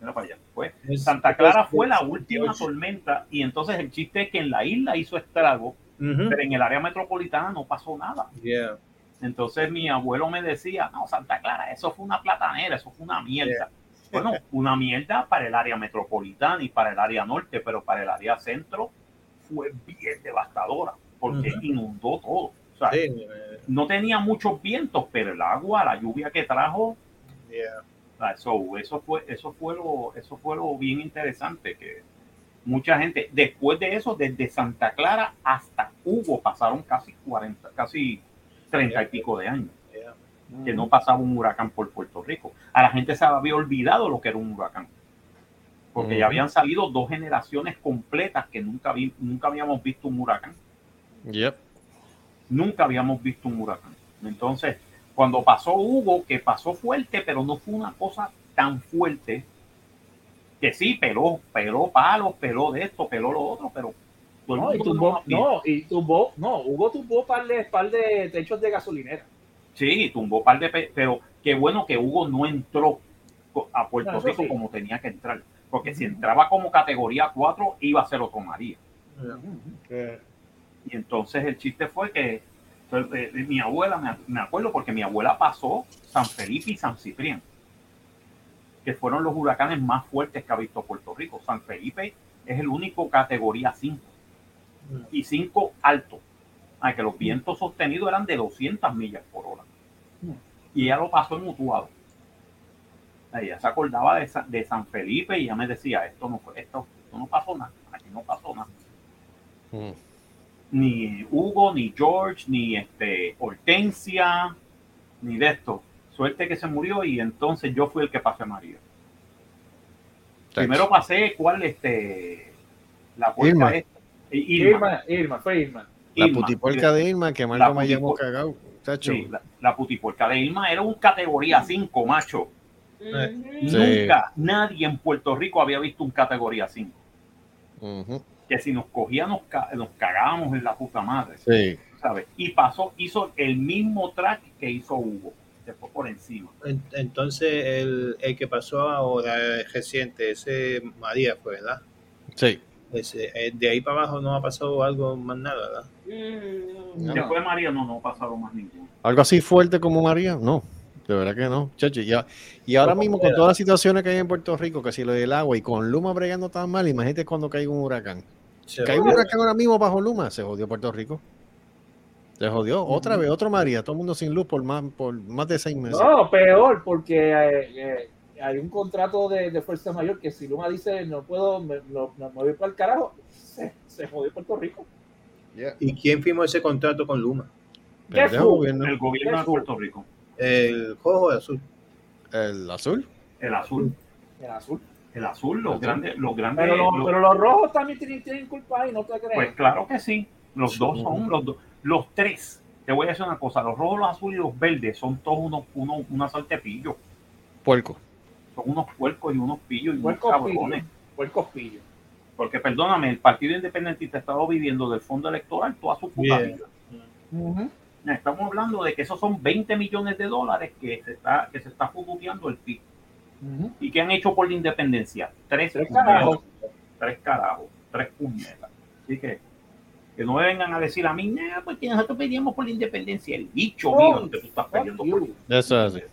Mira para allá. Fue. Es- Santa Clara fue la última tormenta y entonces el chiste es que en la isla hizo estrago, Ujú. pero en el área metropolitana no pasó nada. Yeah. Entonces mi abuelo me decía, no, Santa Clara, eso fue una platanera, eso fue una mierda. Bueno, una mierda para el área metropolitana y para el área norte, pero para el área centro fue bien devastadora, porque Ujú. inundó todo. O sea, Sí, no tenía muchos vientos, pero el agua, la lluvia que trajo, yeah. o sea, eso, fue, eso fue lo, eso fue lo bien interesante que mucha gente, después de eso, desde Santa Clara hasta Hugo pasaron casi 40, casi 30 y pico de años Yeah. que no pasaba un huracán por Puerto Rico. A la gente se había olvidado lo que era un huracán. Porque ya habían salido dos generaciones completas que nunca, vi- nunca habíamos visto un huracán. Yep. Nunca habíamos visto un huracán. Entonces, cuando pasó Hugo, que pasó fuerte, pero no fue una cosa tan fuerte, que sí, peló, peló palos, peló de esto, peló lo otro, pero No, y tumbó, no- y tumbó, no, Hugo tumbó par de, par de techos de gasolinera. Sí, tumbó un par de pe- pero qué bueno que Hugo no entró a Puerto No, Rico sí. como tenía que entrar. Porque si entraba como categoría 4, iba a ser otro María. Y entonces el chiste fue que pues, eh, eh, mi abuela, me, acuerdo porque mi abuela pasó San Felipe y San Ciprián, que fueron los huracanes más fuertes que ha visto Puerto Rico. San Felipe es el único categoría 5 y 5 alto. Ah, que los vientos sostenidos eran de 200 millas por hora. Y ella lo pasó en mutuado. Ella se acordaba de, Sa- de San Felipe y ella me decía, esto no fue, esto, esto no pasó nada, aquí no pasó nada Mm. ni Hugo, ni George, ni este Hortensia, ni de esto. Suerte que se murió y entonces yo fui el que pasé María. Primero pasé cuál este la puerta Irma. esta. Eh, Irma. Irma, Irma, fue Irma. La Irma. putipuerca de Irma, que Marco me putipuerca. cagado. Sí, la, la putipuerca de Irma era un categoría 5, macho. Sí. Nunca nadie en Puerto Rico había visto un categoría 5. Ujú. Que si nos cogía nos, ca- nos cagábamos en la puta madre. Sí. ¿sabes? Y pasó, hizo el mismo track que hizo Hugo, después por encima. En- Entonces, el, el que pasó ahora eh, reciente, ese María fue, ¿verdad? Sí. Ese, eh, de ahí para abajo no ha pasado algo más nada, ¿verdad? No. Después de María no, no pasaron más ninguno. Algo así fuerte como María, no. De verdad que no, chacho. Y, ahora mismo con todas las situaciones que hay en Puerto Rico, que si lo del agua y con Luma bregando tan mal, imagínate cuando caiga un huracán. Se Cae un huracán ahora mismo bajo Luma, se jodió Puerto Rico. Se jodió. Otra vez, otro María, todo el mundo sin luz por más, por más de seis meses. No, peor, porque eh, eh, hay un contrato de, de fuerza mayor que si Luma dice no puedo, me, no, no me voy para el carajo, se, se jodió Puerto Rico. ¿Y quién firmó ese contrato con Luma? Gobierno. El gobierno de. Puerto Rico, ¿El rojo o el azul? El azul. el azul, El azul. el azul, los Azul. grandes, los grandes, Pero, los- los- pero los rojos también tienen, tienen culpa ahí, no te crees. pues claro que sí, los dos son los dos, los tres. Te voy a decir una cosa, los rojos, los azules y los verdes son todos unos, unos, unos saltepillos, Puerco. son unos puercos y unos pillos y unos Puercos cabrones. pillos. Fue el cospillo. Porque perdóname, el Partido Independentista ha estado viviendo del fondo electoral toda su puta vida. Estamos hablando de que esos son 20 millones de dólares que se está, que se está el PIB. ¿Y que han hecho por la independencia? Tres, Tres carajos. Tres carajos, tres puñetas. Así que que no me vengan a decir a mí, no, porque nosotros pedíamos por la independencia. El bicho Oh, mío que tú estás peleando you. por, Eso es así.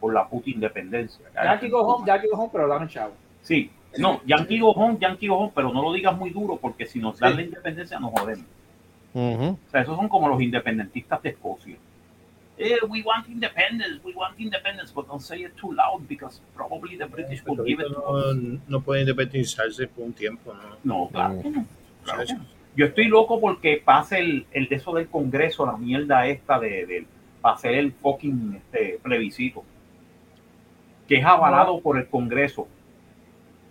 por la puta independencia. Jackie go home, Jackie go home, pero dame chavo. Sí, no, Yankee go home, Yankee go home, pero no lo digas muy duro porque si nos dan Sí. la independencia nos jodemos. Ujú. O sea, esos son como los independentistas de Escocia. Eh, we want independence, we want independence, but don't say it too loud because probably the British Puerto will give it to us. no, no puede independizarse por un tiempo, ¿no? No, claro que no. Claro que no. Yo estoy loco porque pase el, el de eso del Congreso, la mierda esta de, de hacer el fucking este, plebiscito, que es avalado por el Congreso.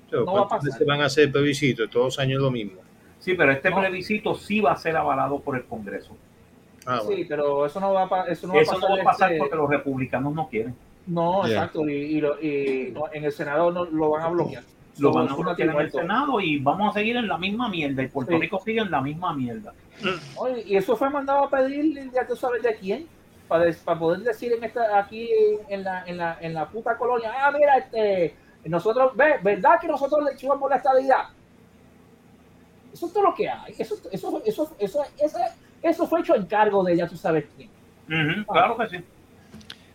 Pero No va a ¿cuántas pasar. veces van a hacer plebiscito? Todos los años lo mismo. Sí, pero este No. plebiscito sí va a ser avalado por el Congreso. Ah, Sí, pero eso no va a, eso no Eso va a pasar. no va a pasar este- porque los republicanos no quieren. No, Yeah. exacto. Y, y lo- y no, en el Senado no, lo van a bloquear. Lo van a bloquear en el. Senado y vamos a seguir en la misma mierda. Y Puerto Sí. Rico sigue en la misma mierda. Oye, y eso fue mandado a pedir, ya tú sabes de quién, para, des- para poder decir en esta, aquí en la, en, la, en la puta colonia, ah, mira, este, nosotros, ve, ¿verdad que nosotros le echamos la estabilidad? Eso es todo lo que hay. Eso, eso, eso, eso, eso, eso fue hecho en cargo de ya tú sabes quién. Claro que sí.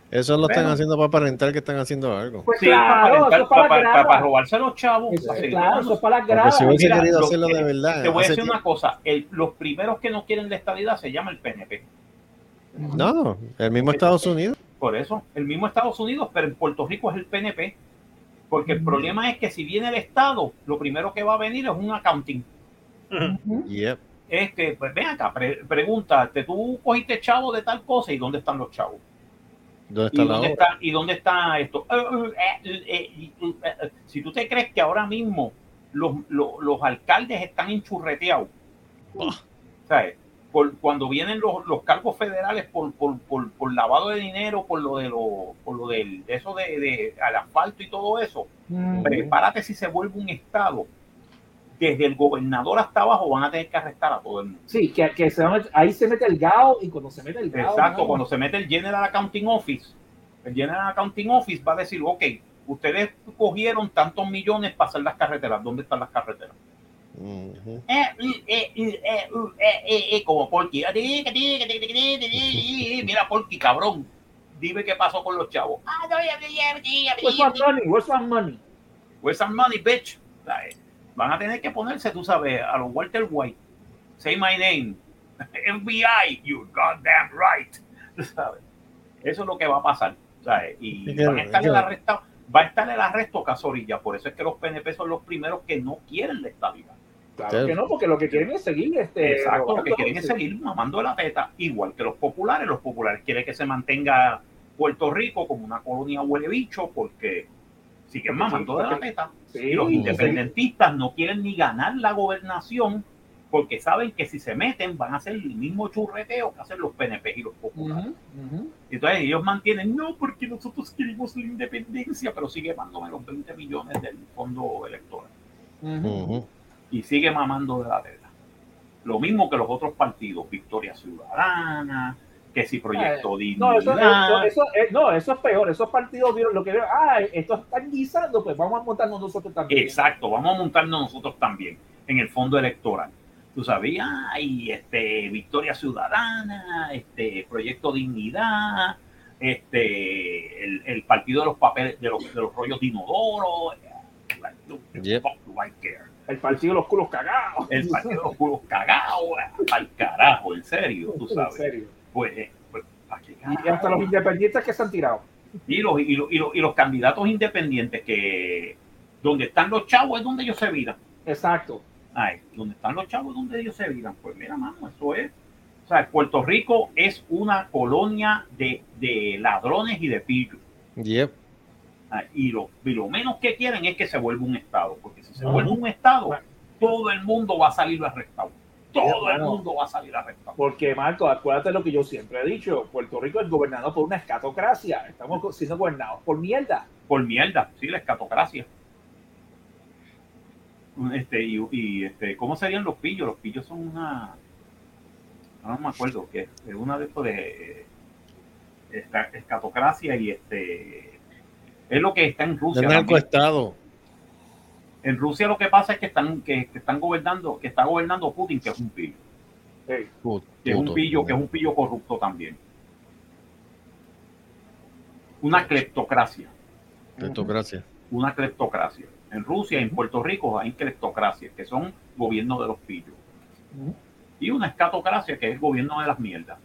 Eso lo están Bueno. haciendo para aparentar que están haciendo algo. Pues Sí, claro, para, eso para, es para para- robarse los chavos. Eso, Sí. claro, eso es para las gradas. si hubiese Mira, querido lo hacerlo que- de verdad. Te voy a decir una cosa. el- los primeros que no quieren la estabilidad se llama el PNP. No, el mismo Estados Unidos. Por eso, el mismo Estados Unidos, pero en Puerto Rico es el PNP. Porque el problema es que si viene el Estado, lo primero que va a venir es un accounting. Ujú. Yep. Es que, pues ven acá, pre- pregúntate, tú cogiste chavo de tal cosa y dónde están los chavos. ¿Dónde ¿Y la dónde obra? está, ¿Y dónde está esto? Eh, eh, eh, eh, eh, eh, si tú te crees que ahora mismo los, los, los alcaldes están enchurreteados, ¿sabes? Por, cuando vienen los, los cargos federales por, por, por, por lavado de dinero, por lo de lo, por lo del, de eso de, de al asfalto y todo eso, Ujú. prepárate si se vuelve un estado. Desde el gobernador hasta abajo van a tener que arrestar a todo el mundo. Sí, que, que se met- ahí se mete el GAO y cuando se mete el GAO. Exacto, cuando se mete el General Accounting Office, el General Accounting Office va a decir, ok, ustedes cogieron tantos millones para hacer las carreteras, ¿dónde están las carreteras? Eh, eh, eh, eh, eh, eh, eh, como Porky. Mira, Porky, cabrón. Dime qué pasó con los chavos. Ah, Where's my money? Where's my money? Where's some money, bitch? Van a tener que ponerse, tú sabes, a los Walter White. Say my name. (laughs) FBI, you goddamn right. (laughs) Tú ¿Sabes? Eso es lo que va a pasar. ¿sabes? Y van a estar es que- el arresto, va a estar el arresto Casorilla. Por eso es que los PNP son los primeros que no quieren la estabilidad. Claro Sí. que no, porque lo que quieren es seguir este. Exacto, lo que quieren es seguir mamando la teta, igual que los populares. Los populares quieren que se mantenga Puerto Rico como una colonia huele bicho porque siguen mamando de la teta. Sí, Y los sí. independentistas no quieren ni ganar la gobernación porque saben que si se meten van a hacer el mismo churreteo que hacen los PNP y los populares. Entonces ellos mantienen, no, porque nosotros queremos la independencia, pero sigue mandándome los 20 millones del fondo electoral y sigue mamando de la tela. Lo mismo que los otros partidos, Victoria Ciudadana, que si Proyecto Dignidad. No, eso, eso, eso, eh, no, eso es peor. Esos partidos vieron lo que vieron. Ah, estos están guisando, pues vamos a montarnos nosotros también. Exacto, vamos a montarnos nosotros también en el fondo electoral. Tú sabías, y este Victoria Ciudadana, este Proyecto Dignidad, este el, el partido de los papeles de los, de los rollos de inodoro. Yep. care? El partido de los culos cagados. El partido de los culos cagados, al carajo, en serio, tú (laughs) En sabes. serio. Pues, pues ¿a qué Y hasta los independientes que se han tirado. y los, y, los, y, los, y los candidatos independientes que donde están los chavos es donde ellos se viran. Exacto. Ay, donde están los chavos es donde ellos se viran. Pues mira, mano, eso es. O sea, Puerto Rico es una colonia de, de ladrones y de pillos. Yep. Ay, y, lo, y lo menos que quieren es que se vuelva un Estado. Porque si se Ajá. vuelve un Estado, todo el mundo va a salir arrestado. Todo el mundo va a salir arrestado. Porque, Marco, acuérdate lo que yo siempre he dicho. Puerto Rico es gobernado por una escatocracia. Estamos siendo gobernados por mierda. por mierda, sí, la escatocracia. Este, y, y, este, ¿cómo serían los pillos? Los pillos son una, no me acuerdo, que es una de estos de eh, esca- escatocracia y este, es lo que está en Rusia. El narcoestado. En Rusia lo que pasa es que están, que, que están gobernando, que está gobernando Putin, que es un pillo, Hey, Put- que es un puto. pillo, que es un pillo corrupto también. Una cleptocracia. Cleptocracia. una cleptocracia. En Rusia y en Puerto Rico hay cleptocracias, que son gobiernos de los pillos. Y una escatocracia, que es el gobierno de las mierdas.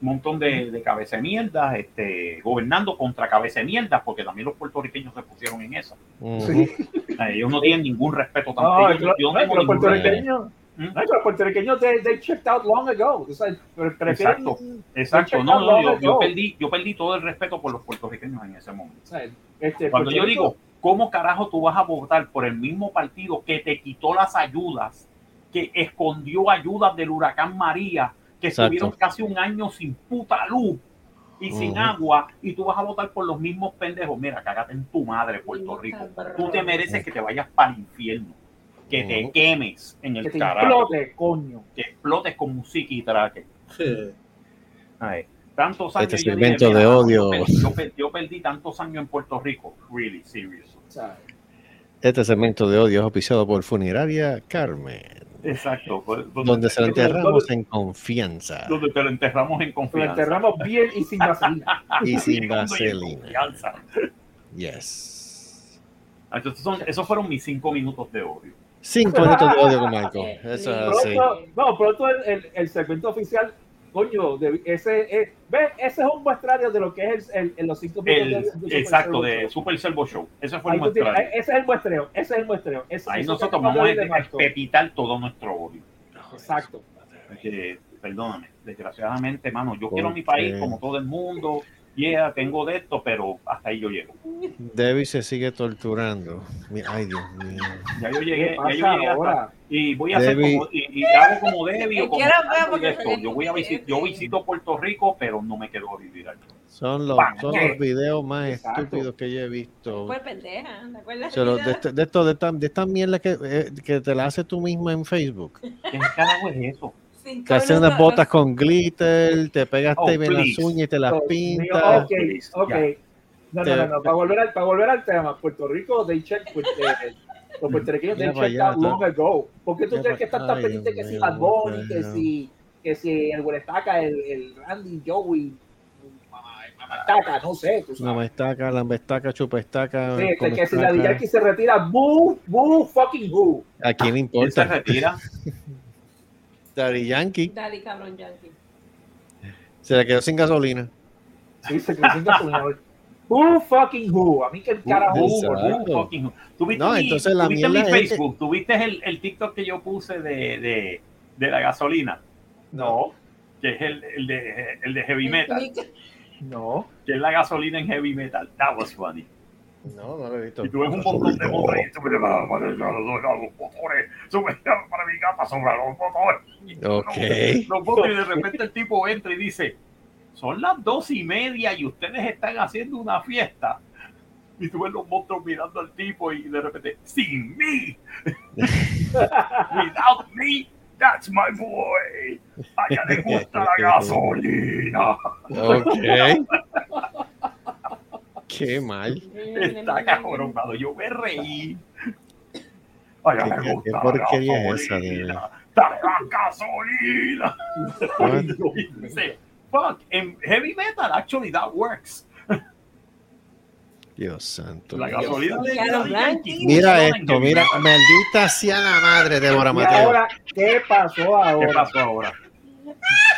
Un montón de, de cabeza de mierdas, este, gobernando contra cabeza de porque también los puertorriqueños se pusieron en esa. Ellos no tienen ningún respeto tampoco. yo no los puertorriqueños, ¿Mm? No, los puertorriqueños, they, they checked out long ago. O sea, Exacto. Exacto, no, yo, perdí, yo perdí todo el respeto por los puertorriqueños en ese momento. o sea, este, Cuando yo digo, ¿cómo carajo tú vas a votar por el mismo partido que te quitó las ayudas, que escondió ayudas del huracán María, que Exacto. estuvieron casi un año sin puta luz y sin agua, y tú vas a votar por los mismos pendejos? Mira, cágate en tu madre, Puerto Rico. Tú te mereces que te vayas para el infierno, que te quemes en que el te carajo, explote, coño. que explotes con música y traque. Sí. Ay, tantos años. Este yo dije, segmento mira, de odio. Yo perdí, yo per- yo perdí tantos años en Puerto Rico. Really serious. Este segmento de odio es auspiciado por Funeraria Carmen, Exacto. pues, donde se lo donde- enterramos en confianza donde te lo enterramos en lo confianza. enterramos bien y sin vaselina. (laughs) y sin vaselina. confianza. Yes. Ah, Entonces son- esos fueron mis cinco minutos de odio. Cinco minutos de odio con (laughs) Michael. Eso es así. Pronto, no, pronto el, el, el segmento oficial, coño, de, ese, es, ve, ese es un muestrario de lo que es el, el- el- los cinco minutos El, de- de Super exacto, de Show. Super Servo Show. Ese fue Ahí el tienes- muestrario. ese es el muestreo, ese es el muestreo. Ese- Ahí nosotros vamos de a Marco. pepitar todo nuestro odio. Exacto. que, perdóname, desgraciadamente, mano, yo ¿Por quiero mi país qué? como todo el mundo, yeah, tengo de esto, pero hasta ahí yo llego. Debbie se sigue torturando. Ay, Dios mío. Ya yo ¿Qué llegué, ya yo llegué hasta- ahora? y voy a hacer Debbie- como, y, y hago como Debbie o como esto. yo voy a visitar, yo visito Puerto Rico, pero no me quedo a vivir allí. Son los, ¿Para son qué? los videos más Exacto. estúpidos que yo he visto. Fue pendeja, ¿te acuerdas? De, este- de esto, de esta, de esta mierda que, eh, que te la haces tú misma en Facebook. ¿Qué carajo es eso? Haces minutos, unas botas los- con glitter, te pegas Oh, tape en las uñas y te las mío, pintas. Ok, ok. No, Te- no, no, no. Para volver, al, para volver al tema, Puerto Rico, they check, pues, eh, los puertorriqueños, they out long ago. ¿Por qué tú crees que están tan ay, pendientes que si Bad Bunny, que si, que si el Huelestaca, el, el Randy, Joey, Mamataca, no sé, tú Una sabes. mestaca, lambestaca, chupestaca. Sí, que, que si la Yankee se retira, boo, boo, fucking boo. ¿A quién le ¿Quién se importa? retira? (laughs) Daddy Yankee Daddy cabrón yankee. se le quedó sin gasolina. Sí, se presenta su nombre. Who fucking who? A mí que el carajo. Uh, uh, fucking- ¿Tuviste No, mi, entonces la tuviste mi mierda es que- Facebook? ¿Tuviste el, el TikTok que yo puse de, de, de la gasolina? No, Que es el, el, de, el de heavy metal. No. Que es la gasolina en heavy metal. That was funny. No, no lo he visto. Y tú ves un montón de motores y sube para, para, para los motores, para mi capa sobre los motores. Ok. Los motores y de repente el tipo entra y dice, son las dos y media y ustedes están haciendo una fiesta. Y tú ves los monstruos mirando al tipo y de repente, sin mí, (laughs) without me, that's my boy. A ella le gusta la (laughs) gasolina. Ok. (laughs) Qué mal. Está cabronado. Yo me reí. A ella ¿Qué- qué- gusta qué la es esa, gasolina. Dale gasolina. Fuck, en heavy metal, actually that works. Dios santo. La gasolina de Mira esto, mira, maldita sea la madre de Bora Y Mateo. ahora, ¿qué pasó ¿Qué ahora? pasó ahora?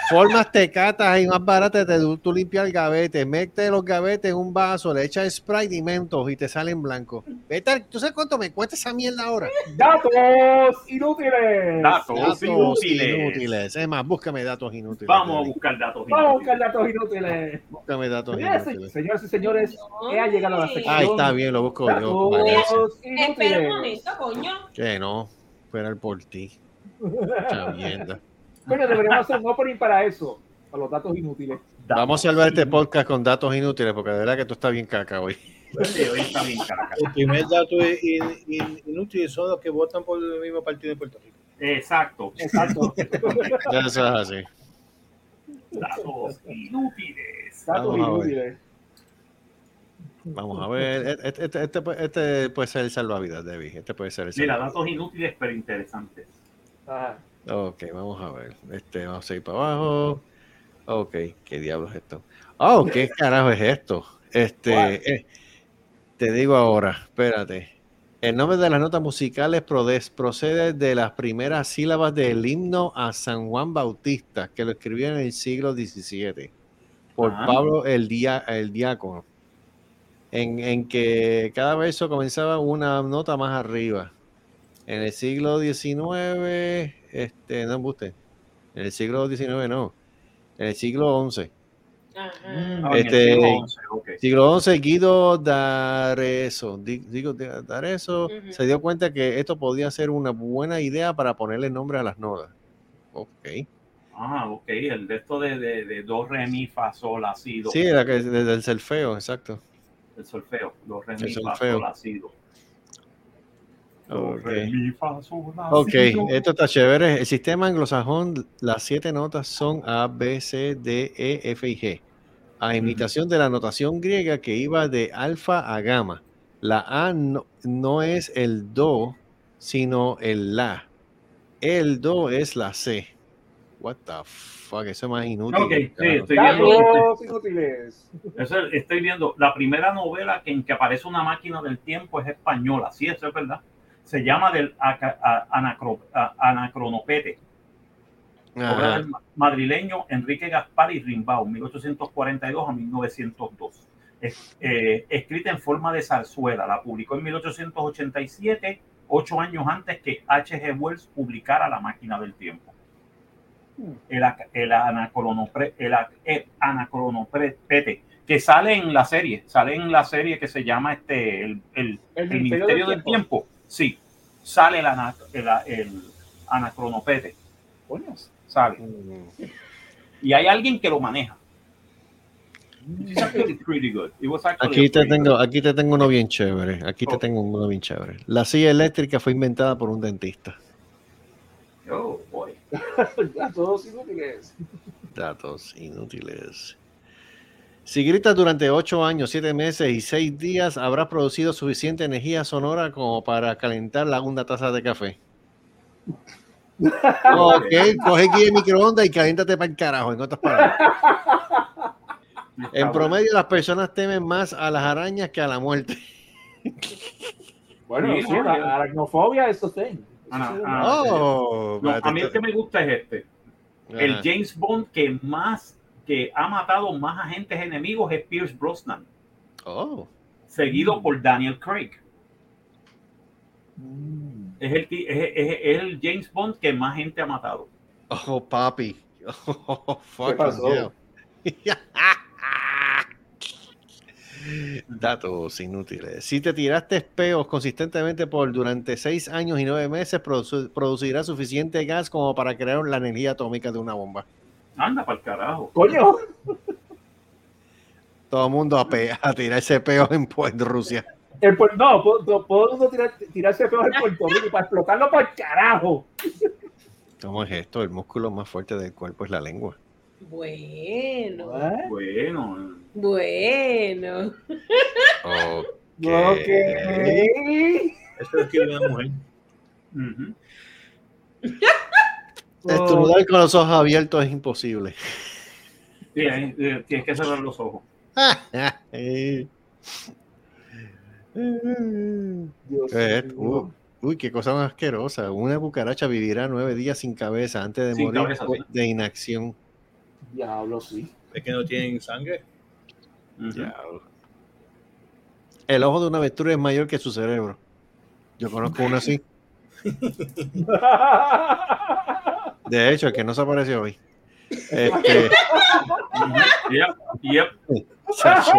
Formas tecatas ahí más baratas de tú, tú limpiar el gavete, mete los gavetes en un vaso, le echas Sprite y mentos y te salen blancos. Vete, ¿tú sabes cuánto me cuesta esa mierda ahora? Datos inútiles. Datos Datos inútiles. inútiles. Es más, búscame datos inútiles. Vamos a buscar datos Vamos a buscar inútiles. datos inútiles. Búscame datos y- inútiles. Señoras y señores, he llegado a la sección. Ahí está bien, lo busco yo. Datos Espera un inútiles. momento, coño. Que no, esperar por ti. Mucha mierda. Bueno, deberíamos hacer un opening para eso, para los datos inútiles. Vamos a salvar este podcast con datos inútiles, porque de verdad que tú estás bien caca hoy. Sí, hoy está bien caca. El primer dato in- in- inútil son los que votan por el mismo partido de Puerto Rico. Exacto. Exacto. (laughs) Eso es así. Datos inútiles. Datos Vamos a ver. inútiles. Vamos a ver. Este, este, este, pu- este puede ser el salvavidas, Debbie. Este puede ser el Mira, salvavidas. datos inútiles pero interesantes. Ajá. Ok, vamos a ver. Este, vamos a ir para abajo. Ok, ¿qué diablos es esto? Oh, ¿qué (laughs) carajo es esto? Este, eh, te digo ahora, espérate. El nombre de las notas musicales procede de las primeras sílabas del himno a San Juan Bautista, que lo escribió en el siglo XVII por Ajá. Pablo el, Dia- el Diácono, en, en que cada verso comenzaba una nota más arriba. En el siglo XIX, este, no embuste. En el siglo XIX no. En el siglo XI. Ajá. Ah, en el Este, siglo XI, ok. Siglo XI, Guido D'Arezzo, Di- Guido D'Arezzo Ujú. se dio cuenta que esto podía ser una buena idea para ponerle nombre a las notas. Ok. Ah, ok, el de esto de, de, de do, re, mi, fa, sol, do. Sí, era que desde el solfeo, exacto. El solfeo, do, re, mi, fa, sol, si, Do, Ok. esto está chévere. El sistema anglosajón, las siete notas son A, B, C, D, E, F y G. A imitación de la notación griega que iba de alfa a gamma. La A no, no es el do, sino el la. El do es la C. What the fuck, eso es más inútil. Ok, que sí, carajo. estoy viendo, inútiles. eso estoy viendo, la primera novela en que aparece una máquina del tiempo es española, sí, eso es verdad. Se llama del anacro- Anacronopete, obra del ma- madrileño Enrique Gaspar y Rimbaud, 1842 a 1902. Es- eh, escrita en forma de zarzuela, la publicó en 1887, ocho años antes que H.G. Wells publicara La máquina del tiempo. El, ac- el, anacronopre- el ac- el anacronopete, que sale en la serie, sale en la serie que se llama este, el, el, El el Ministerio del Tiempo. Sí, sale el, ana- el, el anacronopete, Coño. sale. Mm. Y hay alguien que lo maneja. It's actually pretty good. It was actually Aquí te pretty tengo, aquí te tengo uno bien chévere. Aquí te Oh. tengo uno bien chévere. La silla eléctrica fue inventada por un dentista. Oh, boy. (laughs) Datos inútiles. Datos inútiles. Si gritas durante 8 años, 7 meses y 6 días, habrás producido suficiente energía sonora como para calentar la una taza de café. Ok, coge aquí el microondas y caliéntate para el carajo, en otras palabras. En promedio, las personas temen más a las arañas que a la muerte. Bueno, Sí, no, la aracnofobia es a thing. Ana- Eso Oh, No, a mí el que me gusta es este. El. James Bond que más, que ha matado más agentes enemigos es Pierce Brosnan, Oh, seguido por Daniel Craig. Mm. Es el, ti- es, es- es el James Bond que más gente ha matado. oh, papi. (laughs) Oh, fucking pasó? hell. (laughs) Datos inútiles. Si te tiraste peos consistentemente por durante seis años y nueve meses, produ- producirá suficiente gas como para crear la energía atómica de una bomba. Anda para el carajo. Coño. Todo el mundo a, pe- a tirarse peos en, Pu- en Rusia. El, no, po- puedo uno tirar, tirarse peor en Puerto Rico para explotarlo para el carajo. ¿Cómo es esto? El músculo más fuerte del cuerpo es la lengua. Bueno, ¿Eh? Bueno, bueno. Ok. Ok. Eso es que una mujer. ujú. Estornudar con los ojos abiertos es imposible. (laughs) Sí, eh, tienes que cerrar los ojos. Eh. Dios Eh, uh, uy, qué cosa más asquerosa. Una cucaracha vivirá nueve días sin cabeza antes de Sin morir cabeza, sí. de inacción. Diablo, sí. Es que no tienen sangre. Diablo. El ojo de una avestruz es mayor que su cerebro. Yo conozco uno así. (laughs) De hecho, el que no se apareció hoy. Este. (laughs) Yep, yep. chacho.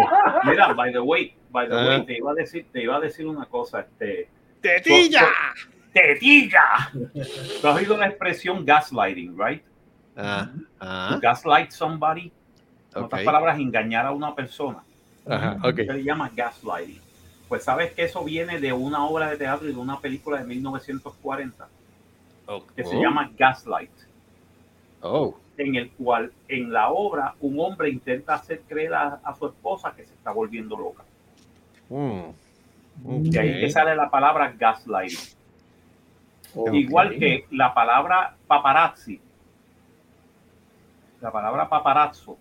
Mira, by the way, by the Ah. way, te iba a decir, te iba a decir una cosa, este. ¡Tetilla! ¡Tetilla! Tú has oído la expresión gaslighting, right? Ah, ah, Gaslight somebody. En ok. otras palabras, engañar a una persona. Ajá, ok. Se le llama gaslighting. Pues sabes que eso viene de una obra de teatro y de una película de 1940 que se llama Gaslight, Oh, en el cual en la obra un hombre intenta hacer creer a, a su esposa que se está volviendo loca. mm, De ahí que sale la palabra gaslighting. Ok. Igual que la palabra paparazzi. La palabra paparazzo.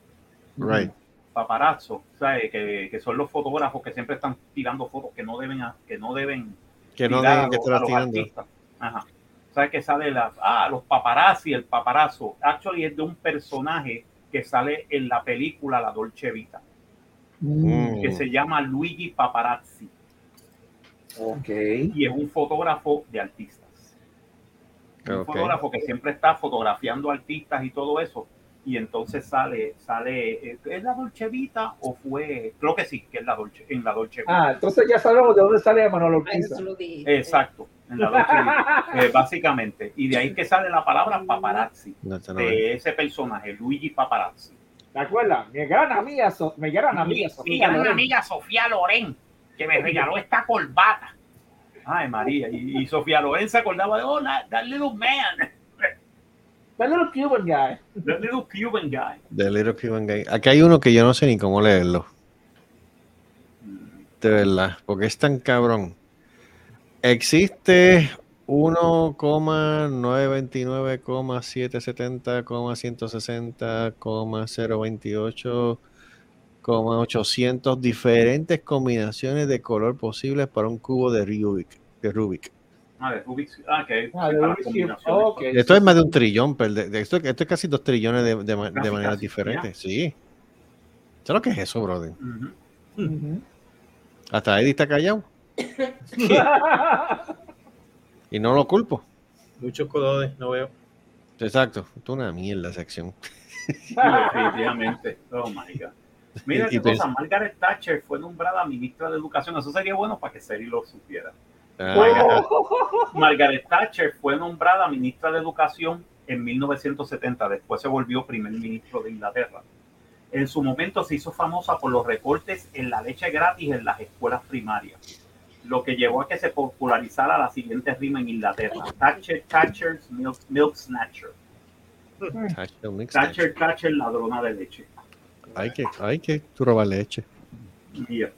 Right. Paparazzo, ¿sabes? Que, que son los fotógrafos que siempre están tirando fotos que no deben, que no deben Que no tirar deben que a- estar a los tirando. artistas. Ajá. ¿Sabes que sale la, ah, los paparazzi, el paparazzo? Actually es de un personaje que sale en la película La Dolce Vita, Mm. que se llama Luigi Paparazzi Ok. y es un fotógrafo de artistas. un fotógrafo que siempre está fotografiando artistas y todo eso. Y entonces sale, sale, eh, ¿es la Dolce Vita o fue? Creo que sí, que es la Dolce, en la Dolce Vita. Ah, entonces ya sabemos de dónde sale Manolo lo dijiste. Exacto, en la eh, básicamente. Y de ahí que sale la palabra paparazzi, No, no de ese personaje, Luigi Paparazzi. ¿Te acuerdas? Mi gran amiga, So- mi gran amiga Mi, mi Sofía gran Loren. amiga Sofía Loren, que me regaló esta corbata. Ay, María. Y, y Sofía Loren se acordaba de, oh, that, that little man, The little Cuban guy. that little Cuban guy. The Little Cuban Guy. Aquí hay uno que yo no sé ni cómo leerlo. De verdad, porque es tan cabrón. Existe 1,929,770,160,028,800 diferentes combinaciones de color posibles para un cubo de Rubik. De Rubik. Ah, de Rubik's. Ah, Ah, de. Ok. Esto es más de un trillón, pero de- de esto, esto es casi dos trillones de, maneras diferentes. Sí. ¿Sabes lo que es eso, brother? Hasta Eddie está callado. Y no lo culpo. Muchos colores, no veo. Exacto. Es una mierda sección. Sí, definitivamente. Oh my God. Mira qué cosa, pens- Margaret Thatcher fue nombrada ministra de Educación. Eso sería bueno para que Seri lo supiera. Ah, Margaret Thatcher fue nombrada ministra de Educación en 1970. Después se volvió primer ministro de Inglaterra. En su momento se hizo famosa por los recortes en la leche gratis en las escuelas primarias, lo que llevó a que se popularizara la siguiente rima en Inglaterra: Thatcher, Thatcher's milk, milk snatcher. Thatcher Thatcher, Thatcher, ladrona de leche. Hay que, hay que tú robar leche. Yeah.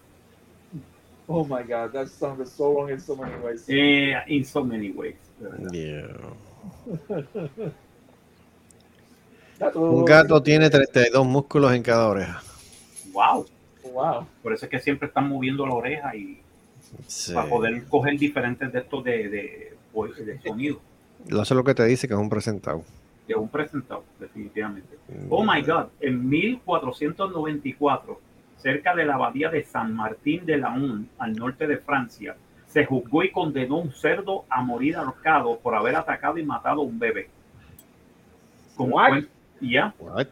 Oh my God, that sounded so wrong in so many ways. Eh, in so many ways. Yeah. Gato. Un gato tiene 32 músculos en cada oreja. Wow. Wow. Por eso es que siempre están moviendo la oreja y Sí. para poder coger diferentes de estos de, de, pues, de sonido. Eso es lo que te dice que es un presentado. Que es un presentado, definitivamente. Oh my God, en 1494, cerca de la abadía de San Martín de Laon, al norte de Francia, se juzgó y condenó un cerdo a morir ahorcado por haber atacado y matado a un bebé. Como ya, What?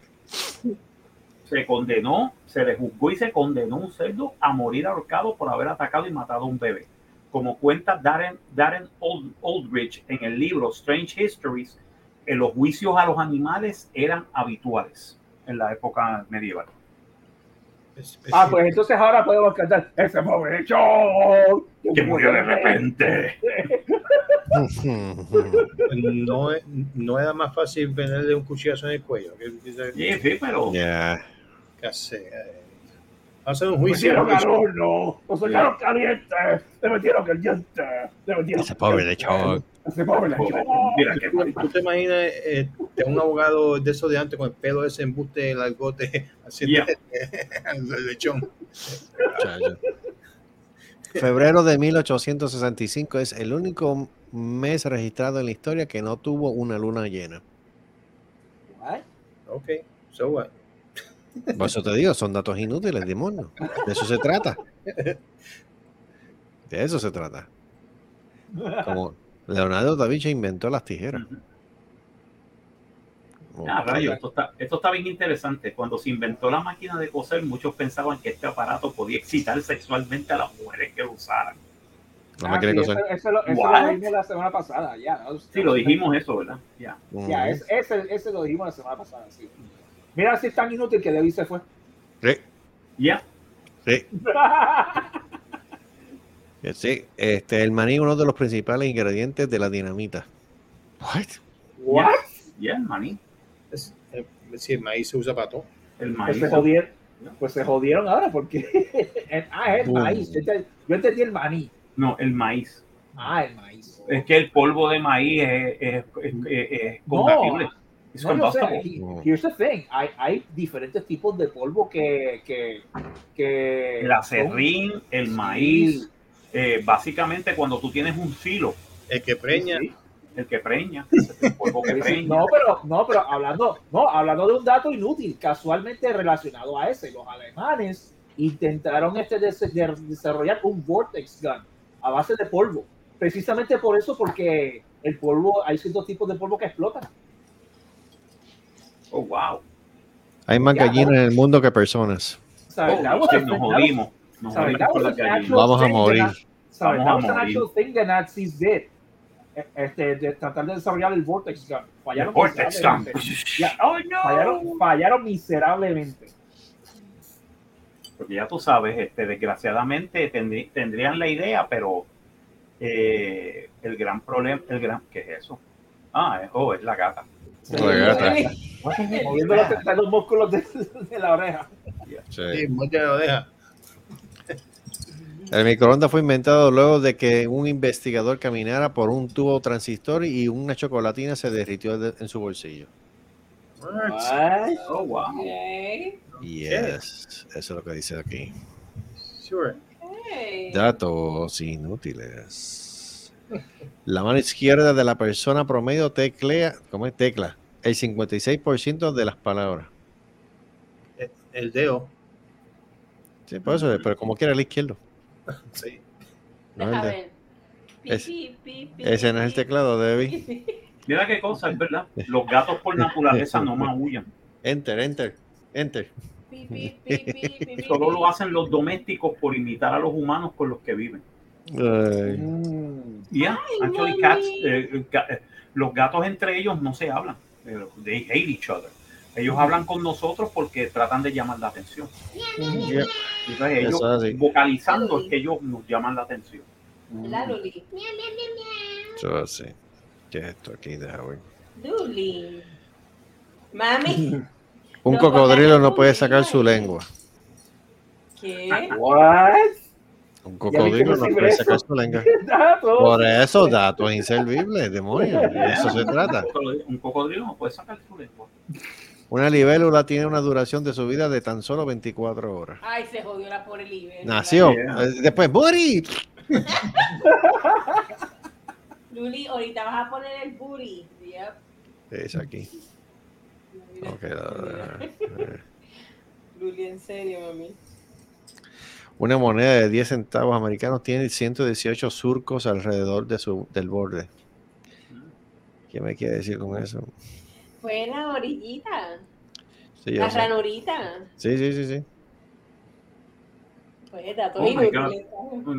Se condenó, se le juzgó y se condenó un cerdo a morir ahorcado por haber atacado y matado a un bebé. Como cuenta Darren, Darren Aldrich en el libro Strange Histories, eh, los juicios a los animales eran habituales en la época medieval. Ah, es- pues entonces ahora podemos cantar ese pobre John Que murió de repente. (laughs) no, era más fácil venderle un cuchillazo en el cuello. ¿Qué, qué- Sí, sí, pero Ya. qué hacer? Hacer un Me juicio. metieron al horno, lo sacaron caliente, le metieron caliente, le metieron Ese pobre caliente. lechón. Ese pobre lechón. mira qué ¿Tú, tú te imaginas eh, de un abogado de esos de antes con el pelo ese embuste en el gote (laughs) haciendo (laughs) el lechón? Febrero de 1865 es el único mes registrado en la historia que no tuvo una luna llena. What? Ok, so what? Por eso te digo, son datos inútiles, demonio. De eso se trata. De eso se trata. Como Leonardo da Vinci inventó las tijeras. Ah, rayo, esto, está, esto está bien interesante. Cuando se inventó la máquina de coser, muchos pensaban que este aparato podía excitar sexualmente a las mujeres que lo usaran. No me Ah, quiere sí, coser. Eso, eso lo, eso What? lo dijimos la semana pasada, ya. Sí, lo dijimos eso, ¿verdad? Ya. Ya, es- ese, ese lo dijimos la semana pasada, sí. Mira si es tan inútil que David se fue. Sí, Ya. sí, sí. Este, el maní es uno de los principales ingredientes de la dinamita. What? What? Ya, el maní. Es, eh, si el maíz se usa para todo. El Pues maíz. se jodieron. Pues se jodieron ahora porque. (laughs) ah, es el Boom. maíz. Yo ente- yo entendí el maní. No, el maíz. Ah, el maíz. Es que el polvo de maíz es, es, es, es- es No, combustible. Es No, yo sé. combustible. He- Here's the thing. Hay, hay diferentes tipos de polvo que. que, que El acerrín, el Sí. maíz. eh, básicamente, cuando tú tienes un silo, El que preña, Sí, el que preña, (laughs) el polvo que preña. No, pero, no, pero hablando, no, hablando de un dato inútil, casualmente relacionado a ese, los alemanes intentaron este des- de- desarrollar un vortex gun a base de polvo. Precisamente por eso, porque el polvo, hay ciertos tipos de polvo que explotan. Oh, wow. Hay más Ya, gallinas en el mundo que personas. Oh, Vamos a morir. Vamos a morir. E- Este, de tratar de desarrollar el Vortex Gun. Fallaron Vortex Gun. miserablemente. Ya, oh, fallaron, fallaron miserablemente. Porque ya tú sabes, este, desgraciadamente tendrí- tendrían la idea, pero eh, el gran problema, el gran, ¿qué es eso? Ah, es, oh, es la gata. Moviendo los, músculos de, de la oreja. Sí. De la oreja. El microondas fue inventado luego de que un investigador caminara por un tubo transistor y una chocolatina se derritió de- en su bolsillo. What? Oh, wow. Okay. Yes, eso es lo que dice aquí. Sure. Datos inútiles. La mano izquierda de la persona promedio teclea, ¿cómo es tecla? El 56% de las palabras. El- El dedo. Sí, por eso, pero como quiera el izquierdo. (laughs) Sí. No Deja el ver. Pi, Es- pi, pi, pi, ese no es el teclado, Debbie. (laughs) Mira qué cosa, es verdad. Los gatos por naturaleza no (laughs) maullan. Enter, enter, enter. Pi, pi, pi, pi, pi, pi, Solo lo hacen los domésticos por imitar a los humanos con los que viven. Ay, Yeah, Ay, actually mami. cats, eh, eh, los gatos entre ellos no se hablan. They hate each other. Ellos hablan con nosotros porque tratan de llamar la atención. yeah. Entonces ellos es así. vocalizando es que ellos nos llaman la atención. La Luli. Eso sí. ¿Qué es esto aquí? Ver. Luli. Mami. Un No, cocodrilo no puede sacar su lengua. ¿Qué? What? Un cocodrilo no puede sacar su lengua. Por eso, datos inservibles, demonios. De eso se trata. Un cocodrilo no puede sacar su lengua. Una libélula tiene una duración de su vida de tan solo 24 horas. Ay, se jodió la pobre Libre. Nació. Yeah. eh, Después, ¡Buri! (laughs) Luli, ahorita vas a poner el booty. Yep. Es aquí. Mira, (laughs) Ok, la- la- mira. Luli, en serio, mami. Una moneda de 10 centavos americanos tiene 118 surcos alrededor de su, del borde. ¿Qué me quiere decir con eso? Fue la orillita. Sí, La sé. ranurita. sí, sí, sí, sí. Pues Oh inútiles.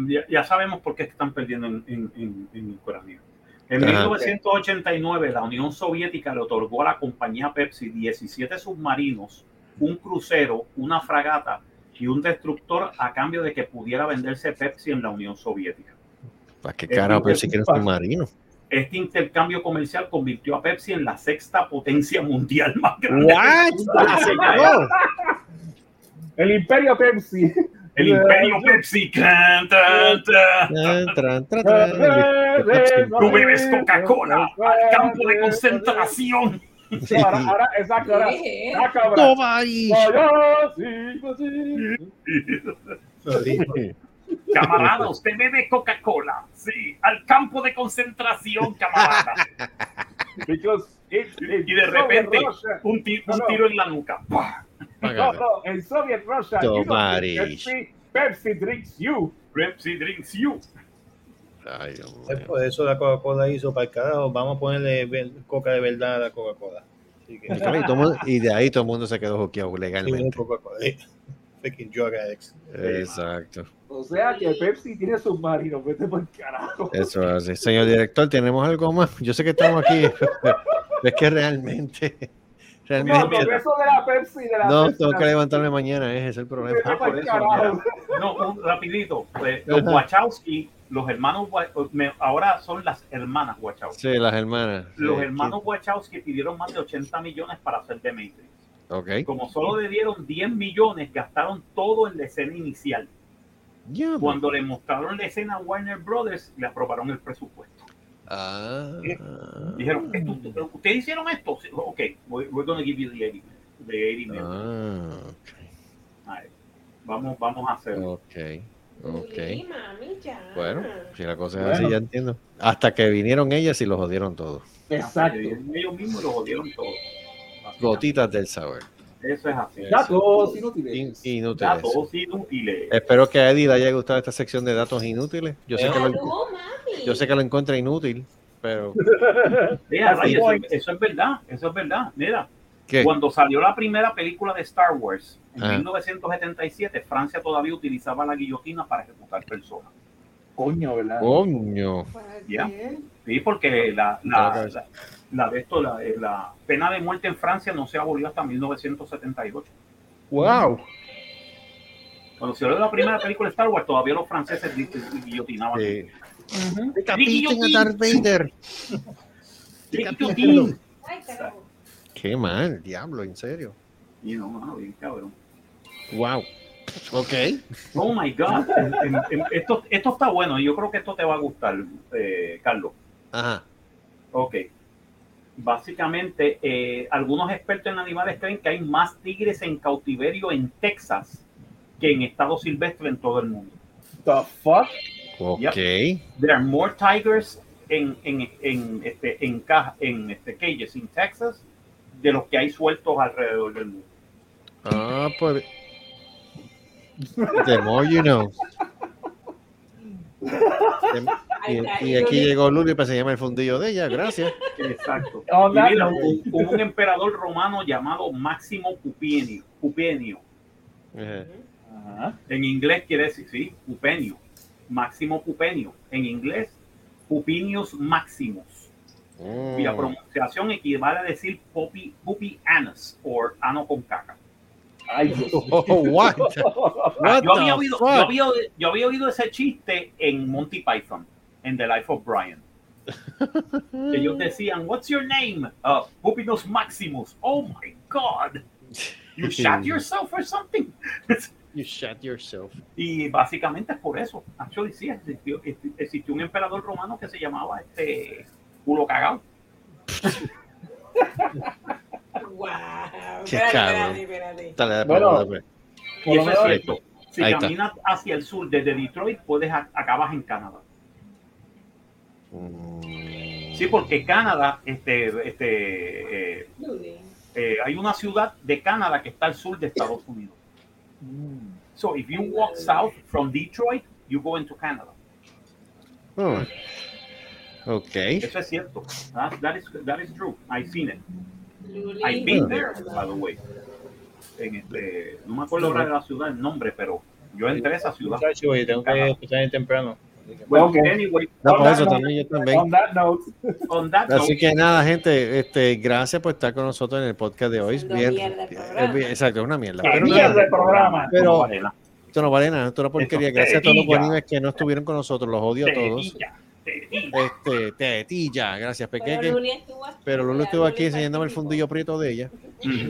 Ya, ya sabemos por qué están perdiendo en, en, en, en Ucrania. En Ajá. 1989, la Unión Soviética le otorgó a la compañía Pepsi 17 submarinos, un crucero, una fragata y un destructor a cambio de que pudiera venderse Pepsi en la Unión Soviética. ¿Para qué Es carajo que- pero si quieren submarino? Este intercambio comercial convirtió a Pepsi en la sexta potencia mundial más grande. ¿What? El Imperio Pepsi. El imperio Pepsi. Tran, tran, tran. Tú bebes Coca-Cola al campo de concentración. Sí, ahora, ahora, exacto, ahora. Ah, cabrón. Toma ahí. Vaya, sí, sí. Camarada, usted bebe Coca-Cola. Sí, al campo de concentración, camarada. Because it- it- Y de repente, Soviet Russia- un, ti- No, un no. tiro en la nuca. No, no, en Soviet Russia, you Pepsi, Pepsi drinks you. Pepsi drinks you. Ay, Dios Es mío. Por eso la Coca-Cola hizo para el carajo. Vamos a ponerle coca de verdad a la Coca-Cola. Que. Y de ahí todo el mundo se quedó joqueado legalmente. Exacto. O sea que Pepsi tiene submarino, vete por carajo. Eso es así. Señor director, ¿tenemos algo más? Yo sé que estamos aquí. Es que realmente. No, Realmente. con eso de la Pepsi, de la No, Pepsi, tengo que levantarme mañana, ese es el problema. Por. No, un rapidito. Pues, los. Wachowski, los hermanos, ahora son las hermanas Wachowski. Sí, las hermanas. Los Sí, hermanos Wachowski pidieron más de 80 millones para hacer The Matrix. Ok. Como solo le dieron 10 millones, gastaron todo en la escena inicial. Ya, Cuando le mostraron la escena a Warner Brothers, le aprobaron el presupuesto. Ah. Dijeron, "Esto- ¿ustedes hicieron esto? Sí, Ok, we- we're going to give you the 80, the 80 million. Ah, Alright, Vamos, vamos a hacerlo. ok. Ok. Luli, mami, ya. Bueno, si la cosa es así, ya entiendo. Hasta que vinieron ellas y lo jodieron todo. Exacto. Ellos mismos lo jodieron todo. Gotitas del saber. Eso es así. Datos In- inútiles. inútiles. Datos inútiles. Espero que a Eddie le haya gustado esta sección de datos inútiles. Yo sé que lo, yo sé que lo encuentra inútil. pero Mira, Así Ray, eso, eso es verdad, eso es verdad. Mira, ¿qué? cuando salió la primera película de Star Wars en Ah. 1977, Francia todavía utilizaba la guillotina para ejecutar personas. Coño, ¿verdad? Coño. Ya. Sí, porque la, la, la, la de esto, la, la pena de muerte en Francia no se abolió hasta 1978. Wow. Cuando se dio la primera película de Star Wars, todavía los franceses gui- guillotinaban. Sí. Ujú. Decapiten a Darth Vader. Qué mal, diablo, en serio. Y no, mano, bien cabrón. Wow. Ok. Oh my God. Esto, esto está bueno y yo creo que esto te va a gustar, eh, Carlos. Ajá. Ok. Básicamente, eh, algunos expertos en animales creen que hay más tigres en cautiverio en Texas que en estado silvestre en todo el mundo. The fuck? Ok. There are more tigers en, en, en, este, en, caja, en este, cages en Texas de los que hay sueltos alrededor del mundo. Ah, pues. The more you know. Y, aquí llegó Luli para enseñarme el fundillo de ella, gracias. Exacto. (laughs) Y mira, un emperador romano llamado Máximo. Ajá. En inglés quiere decir, sí, Pupenio. Máximo Pupenio. En inglés, Pupinius Maximus. Cuya Mm. pronunciación equivale a decir Pupi, Pupi Anus o ano con caca. Ay, (laughs) Dios. Oh, what? What Yo había, oído, yo, había, yo había oído ese chiste en Monty Python, en The Life of Brian. Ellos (laughs) decían, What's your name? Uh, Pupinus Maximus. Oh my God. You (laughs) shot yourself or something. You shut yourself. Y básicamente es por eso. Actually, sí, existió, existió un emperador romano que se llamaba este culo cagado. Wow. Espérate, espérate, espérate. Bueno. Y eso es cierto. Si Ahí está. caminas hacia el sur desde Detroit, puedes a- acabas en Canadá. Mm. Sí, porque Canadá, este, este, eh, eh, hay una ciudad de Canadá que está al sur de Estados Unidos. Mm. So if you walk south from Detroit, you go into Canada. Oh. Ok. Eso es cierto. That, that is, that is true. I've seen it. I've been there, by the way. En este, no me acuerdo ahora de la ciudad, el nombre, pero yo entré a esa ciudad. Muchacho, y tengo que escuchar temprano. Bueno, Ok. anyway, No, On por that eso note- también yo también. On that note, on that Así note, que nada, gente, este, gracias por estar con nosotros en el podcast de hoy. Haciendo Bien, mierda el exacto, es una mierda. Pero mierda nada, el programa. Pero- esto no vale nada, esto es una porquería. Gracias a todos los guanimes que no estuvieron con nosotros, los odio a todos. Este, tetilla, gracias, pequeño. Pero Luli estuvo aquí. Pero Lulu mira, estuvo aquí Luli enseñándome el fundillo prieto de ella.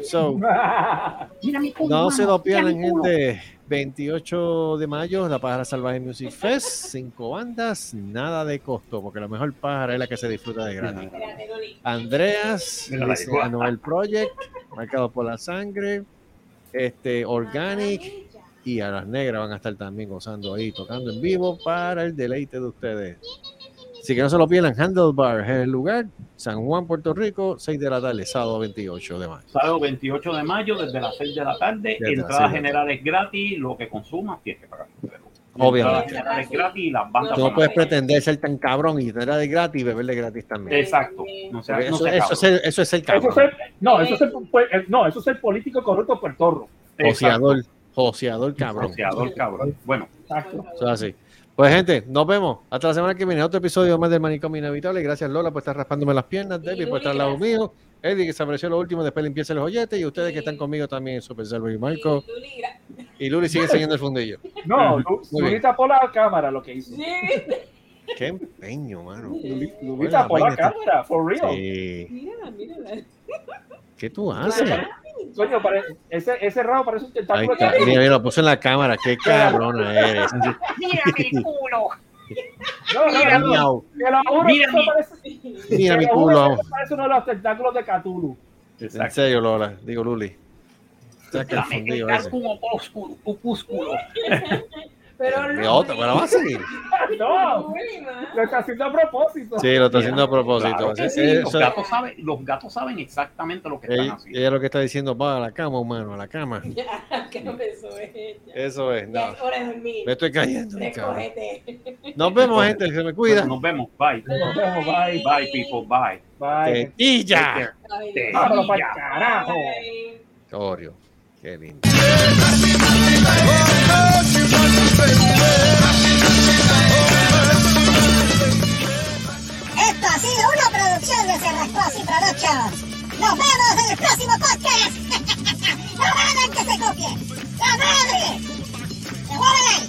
So, (laughs) no se lo pierdan, gente. 28 de mayo, la Pájara Salvaje Music Fest. Cinco bandas, nada de costo, porque la mejor pájara es la que se disfruta de gratis. Andreas. Noel Project, marcado por la sangre, este Organic y a las negras van a estar también gozando ahí, tocando en vivo para el deleite de ustedes. Así que no se lo pierdan, Handlebar es el lugar, San Juan, Puerto Rico, 6 de la tarde, sábado 28 de mayo. Sábado 28 de mayo, desde las 6 de la tarde. Desde Entradas generales gratis, lo que consumas tienes que pagar. Obviamente. Entradas generales gratis y las bandas Tú no puedes pretender ser tan cabrón y tener de gratis y beberle gratis también. Exacto. No sea, Porque no eso, eso es el, eso es el Eso cabrón. es el- no, eso es el, eh, no, eso es el político corrupto puertorro. Joseador, joseador cabrón. Joseador, cabrón. Bueno, Exacto. Eso es así. Pues gente, nos vemos. Hasta la semana que viene. Otro episodio más del Manicomio Inevitable. Gracias Lola por estar raspándome las piernas. Debbie por estar al lado mío. Eddie que se apareció lo último, después limpieza el joyete. Y ustedes que están conmigo también, Super Salvo y Marco. Y Luli, gra- Y Luli sigue enseñando el fundillo. (laughs) No, Luli tapó la cámara lo que hizo. Sí. (laughs) Qué empeño, mano. Luli, tapó la cámara, for real. Sí. Mírala, mírala. ¿Qué tú haces? Coño, pare- ese, ese rabo parece un Ahí tentáculo está. de Mira, mira, lo puse en la cámara. Qué cabrona eres. (laughs) mira mi culo. No, no, no, no. Te lo juro Mira mi- parece, Mira te mi lo juro culo. parece uno de los tentáculos de Cthulhu. En serio, Lola. Digo, Luli. Saca el fundillo ese. como opúsculo. (laughs) Pero De otra, pero va a seguir. (laughs) No, lo está haciendo a propósito. Sí, lo está haciendo a propósito. Claro Eso- sí, los, eso- gatos saben, los gatos saben exactamente lo que están ella, haciendo. ella lo que está diciendo, va a la cama, humano, a la cama. (laughs) Ya, que no. Eso es, Ya no. es hora de dormir. Me estoy cayendo. Nos vemos, gente, se me cuida. Nos vemos. Bye. Nos vemos, bye. Bye, people. Bye. Bye. Tetilla. Ay, Te- Vámonos para Ya. carajo. Qué lindo. Esto ha sido una producción de Cerrascos y Productions. Nos vemos en el próximo podcast. (laughs) no hagan que se copien. La madre. Se mueven ahí.